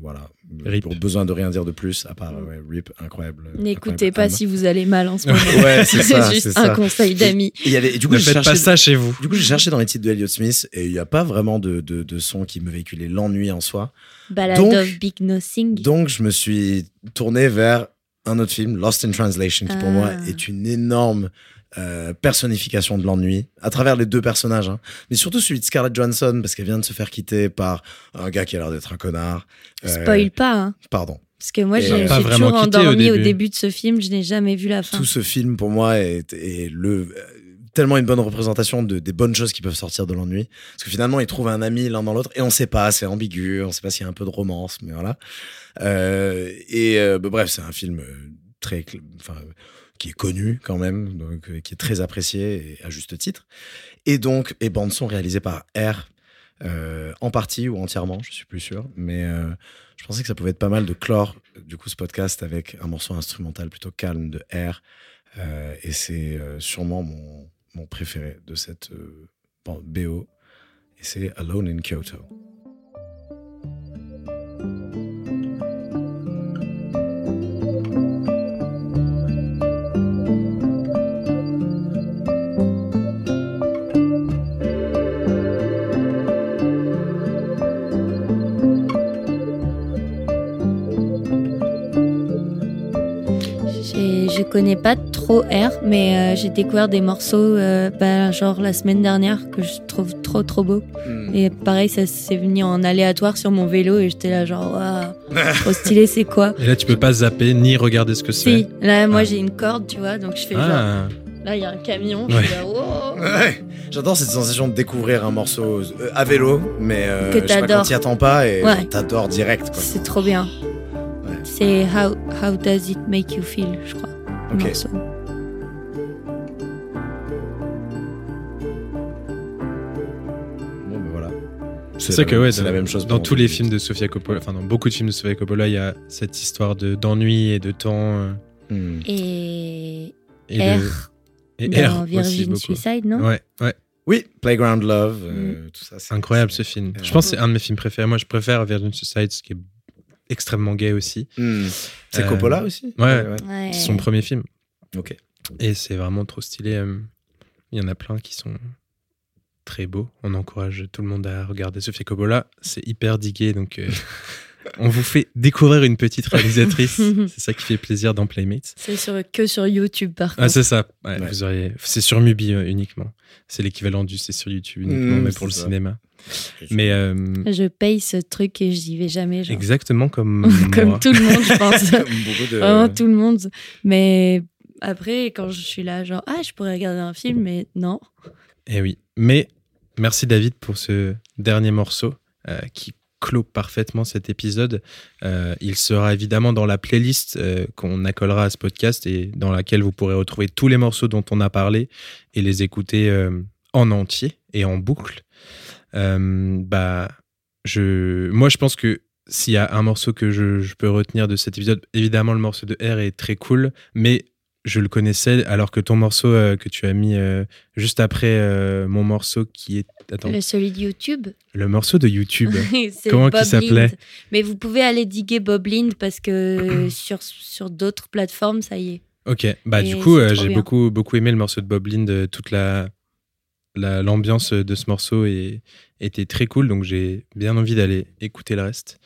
voilà. Rip. Pour besoin de rien dire de plus à part ouais, Rip, incroyable. N'écoutez pas âme. si vous allez mal en ce *laughs* moment. Ouais, c'est *laughs* juste un ça. conseil d'amis. Du coup, Ne faites pas ça chez vous. Du coup, j'ai cherché dans les titres de Elliot Smith et il n'y a pas vraiment de, de, de son qui me véhiculait l'ennui en soi. Ballad Donc- of Big Nothing. Donc, je me suis tourné vers un autre film, Lost in Translation, qui pour Ah. moi est une énorme euh, personnification de l'ennui à travers les deux personnages, hein. mais surtout celui de Scarlett Johansson parce qu'elle vient de se faire quitter par un gars qui a l'air d'être un connard. Euh, Spoil pas, hein. Pardon. Parce que moi, j'ai vraiment toujours au endormi au début. de ce film. Je n'ai jamais vu la fin. Tout ce film pour moi est, est le euh, tellement une bonne représentation de, des bonnes choses qui peuvent sortir de l'ennui parce que finalement ils trouvent un ami l'un dans l'autre et on sait pas c'est ambigu on sait pas s'il y a un peu de romance mais voilà Euh, et euh, bah, bref c'est un film euh, qui est connu quand même donc euh, qui est très apprécié à juste titre et donc et bandes son réalisées par R euh, en partie ou entièrement je suis plus sûr mais euh, je pensais que ça pouvait être pas mal de clore du coup ce podcast avec un morceau instrumental plutôt calme de R et c'est sûrement mon, mon préféré de cette BO. Et c'est Alone in Kyoto. Connais pas trop R, mais euh, j'ai découvert des morceaux, euh, bah, genre la semaine dernière, que je trouve trop trop beaux. Et pareil, ça s'est venu en aléatoire sur mon vélo et j'étais là genre, waouh, trop stylé, c'est quoi? *laughs* Et là, tu peux pas zapper ni regarder ce que c'est. Si, là, moi Ah. j'ai une corde, tu vois, donc je fais genre, Ah, là il y a un camion, je Ouais. suis là, wow. Ouais. J'adore cette sensation de découvrir un morceau euh, à vélo, mais euh, Que je sais pas, t'adores. quand t'y attends pas et Ouais. t'adores direct. Quoi. C'est trop bien. C'est how, how Does It Make You Feel, je crois. Le Ok. morceau. Bon, ben voilà. C'est la ça que même- ouais, c'est la même chose. dans tous les films de Sofia Coppola, enfin dans beaucoup de films de Sofia Coppola, il y a cette histoire de d'ennui et de temps euh, Hmm. Et et R de et dans R aussi Virgin beaucoup. Suicide, non Ouais, ouais, Oui, Playground Love, euh, tout ça. c'est- incroyable ce film. Euh, Je pense que c'est un de mes films préférés. Moi, je préfère Virgin Suicide, ce qui est extrêmement gay aussi. Hmm. C'est Euh, Coppola aussi? ouais. Ouais. C'est son premier film Ok. et c'est vraiment trop stylé. euh, Il y en a plein qui sont très beaux. On encourage tout le monde à regarder Sofia Coppola. C'est hyper digué, donc euh, *laughs* on vous fait découvrir une petite réalisatrice. *laughs* c'est ça qui fait plaisir dans Playmates. C'est sur, que sur YouTube, par Ah, contre. c'est ça. Ouais, Ouais. Vous auriez... C'est sur Mubi euh, uniquement. C'est l'équivalent du c'est sur YouTube uniquement, Mmh, mais pour le ça. cinéma. Mais euh, je paye ce truc et j'y vais jamais. Genre. exactement comme *laughs* Comme moi. tout le monde, je pense. *laughs* Beaucoup de... Vraiment tout le monde. Mais après, quand je suis là, genre, ah, je pourrais regarder un film, mais non. Eh oui. Mais merci David pour ce dernier morceau euh, qui clôt parfaitement cet épisode. Euh, il sera évidemment dans la playlist euh, qu'on accolera à ce podcast et dans laquelle vous pourrez retrouver tous les morceaux dont on a parlé et les écouter euh, en entier et en boucle. Euh, bah, je, moi, je pense que s'il y a un morceau que je, je peux retenir de cet épisode, évidemment, le morceau de R est très cool, mais je le connaissais alors que ton morceau euh, que tu as mis euh, juste après euh, mon morceau qui est. Attends, Le celui de YouTube. le morceau de YouTube. *laughs* Comment qu'il s'appelait. Mais vous pouvez aller diguer Bob Lind parce que *clears throat* sur, sur d'autres plateformes, ça y est. Ok, bah Et du coup, j'ai beaucoup, beaucoup aimé le morceau de Bob Lind, toute la la- l'ambiance de ce morceau est, était très cool, donc j'ai bien envie d'aller écouter le reste.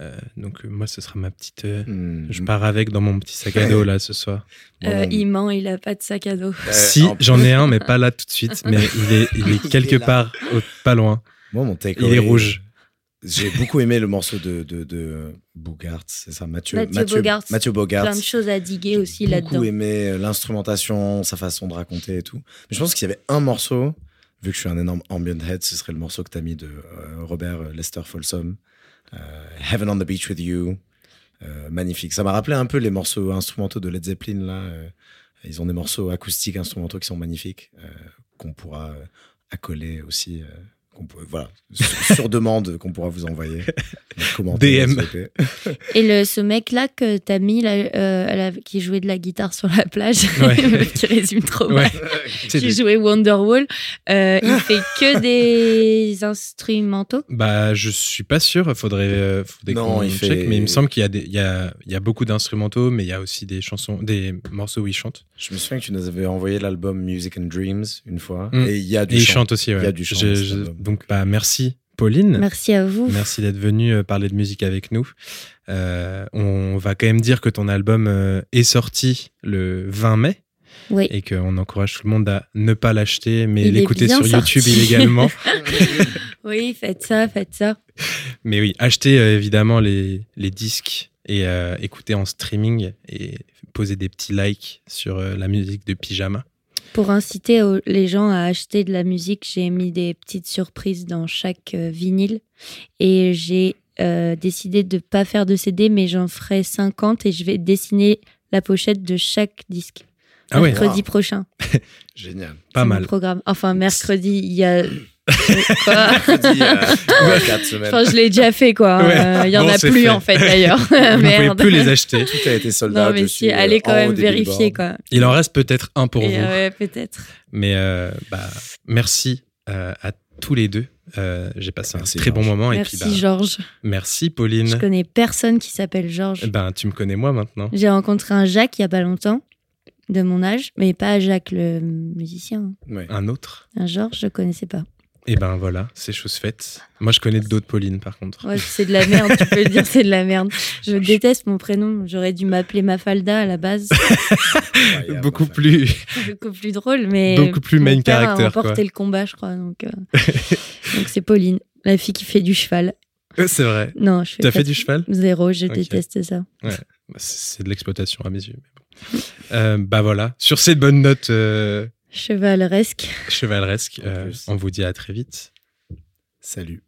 Euh, donc euh, moi, ce sera ma petite. euh, Hmm. Je pars avec dans mon petit sac à dos là ce soir. Euh, il ment, il a pas de sac à dos. Euh, si en- j'en ai un, mais pas là tout de suite, mais *laughs* il est, il est Il quelque est là. part au- pas loin. Moi, mon take Il est rouge. J'ai beaucoup aimé le morceau de, de, de Bogart, c'est ça, Mathieu, Mathieu Bogart. Mathieu Bogart. Plein de choses à diguer J'ai aussi là-dedans. beaucoup aimé euh, l'instrumentation, sa façon de raconter et tout. Mais je pense qu'il y avait un morceau, vu que je suis un énorme ambient head, ce serait le morceau que tu as mis de euh, Robert Lester Folsom, euh, Heaven on the Beach with You. Euh, magnifique. Ça m'a rappelé un peu les morceaux instrumentaux de Led Zeppelin. Là. euh, ils ont des morceaux acoustiques, instrumentaux qui sont magnifiques, euh, qu'on pourra euh, accoler aussi. Qu'on peut- voilà, sur, demande qu'on pourra vous envoyer. DM. *laughs* Et le, ce mec-là que t'as mis, là, euh, à la- qui jouait de la guitare sur la plage, Ouais. *laughs* qui résume trop Ouais. mal, *laughs* qui des- jouait Wonderwall, euh, il fait que des instrumentaux. Bah, je suis pas sûr. Il faudrait, euh, faudrait Non, il fait- check. Mais il me semble qu'il y a des, il y a, il y a beaucoup d'instrumentaux, mais il y a aussi des chansons, des morceaux où il chante. Je me souviens que tu nous avais envoyé l'album Music and Dreams une fois. Mm. Et il y a du Et il chant. chante aussi. Ouais. Il y a du chant Donc, bah, merci Pauline. Merci à vous. Merci d'être venu euh, parler de musique avec nous. Euh, on va quand même dire que ton album euh, est sorti le 20 mai Oui. et qu'on encourage tout le monde à ne pas l'acheter, mais l'écouter sur YouTube *laughs* illégalement. *laughs* Oui, faites ça, faites ça. mais oui, achetez évidemment les, les disques et euh, écoutez en streaming et posez des petits likes sur la musique de Pyjama. Pour inciter les gens à acheter de la musique, j'ai mis des petites surprises dans chaque euh, vinyle. Et j'ai euh, décidé de ne pas faire de CD, mais j'en ferai 50 et je vais dessiner la pochette de chaque disque. Ah mercredi Wow. prochain. *laughs* Génial. pas mal. programme. Enfin, mercredi, il y a. Mercredi, euh, trois, quatre semaines. Enfin, je l'ai déjà fait, quoi. Ouais. Euh, Il y en Bon, a plus, fait. en fait, *laughs* d'ailleurs. Vous ne pouvez plus les acheter. Tout a été sold Non, mais je si, euh, allez quand même vérifier, quoi. Il en reste peut-être un pour Et, vous. euh, ouais, peut-être. Mais euh, bah, merci euh, à tous les deux. Euh, J'ai passé Merci, un très bon moment. Merci, et puis, bah, Georges. merci Je Pauline. connais personne qui s'appelle Georges. Ben, tu me connais moi maintenant. J'ai rencontré un Jacques il y a pas longtemps, de mon âge, mais pas Jacques le musicien. Ouais. Un autre? Un Georges, je connaissais pas. Et ben voilà, c'est chose faite. Moi, je connais d'autres Pauline par contre. Ouais, c'est de la merde, tu peux le dire, c'est de la merde. Je déteste mon prénom, j'aurais dû m'appeler Mafalda à la base. Beaucoup plus. beaucoup plus drôle, mais. Beaucoup plus mon main père a character, remporté quoi. le combat, je crois. Donc, euh, donc c'est Pauline, la fille qui fait du cheval. *laughs* c'est vrai. Non, je fais T'as fait du cheval? Zéro, je déteste ça. Bah, C'est de l'exploitation à mes yeux. Euh, bah voilà, sur ces bonnes notes euh, Chevaleresque. chevaleresques, En euh, on vous dit à très vite. Salut.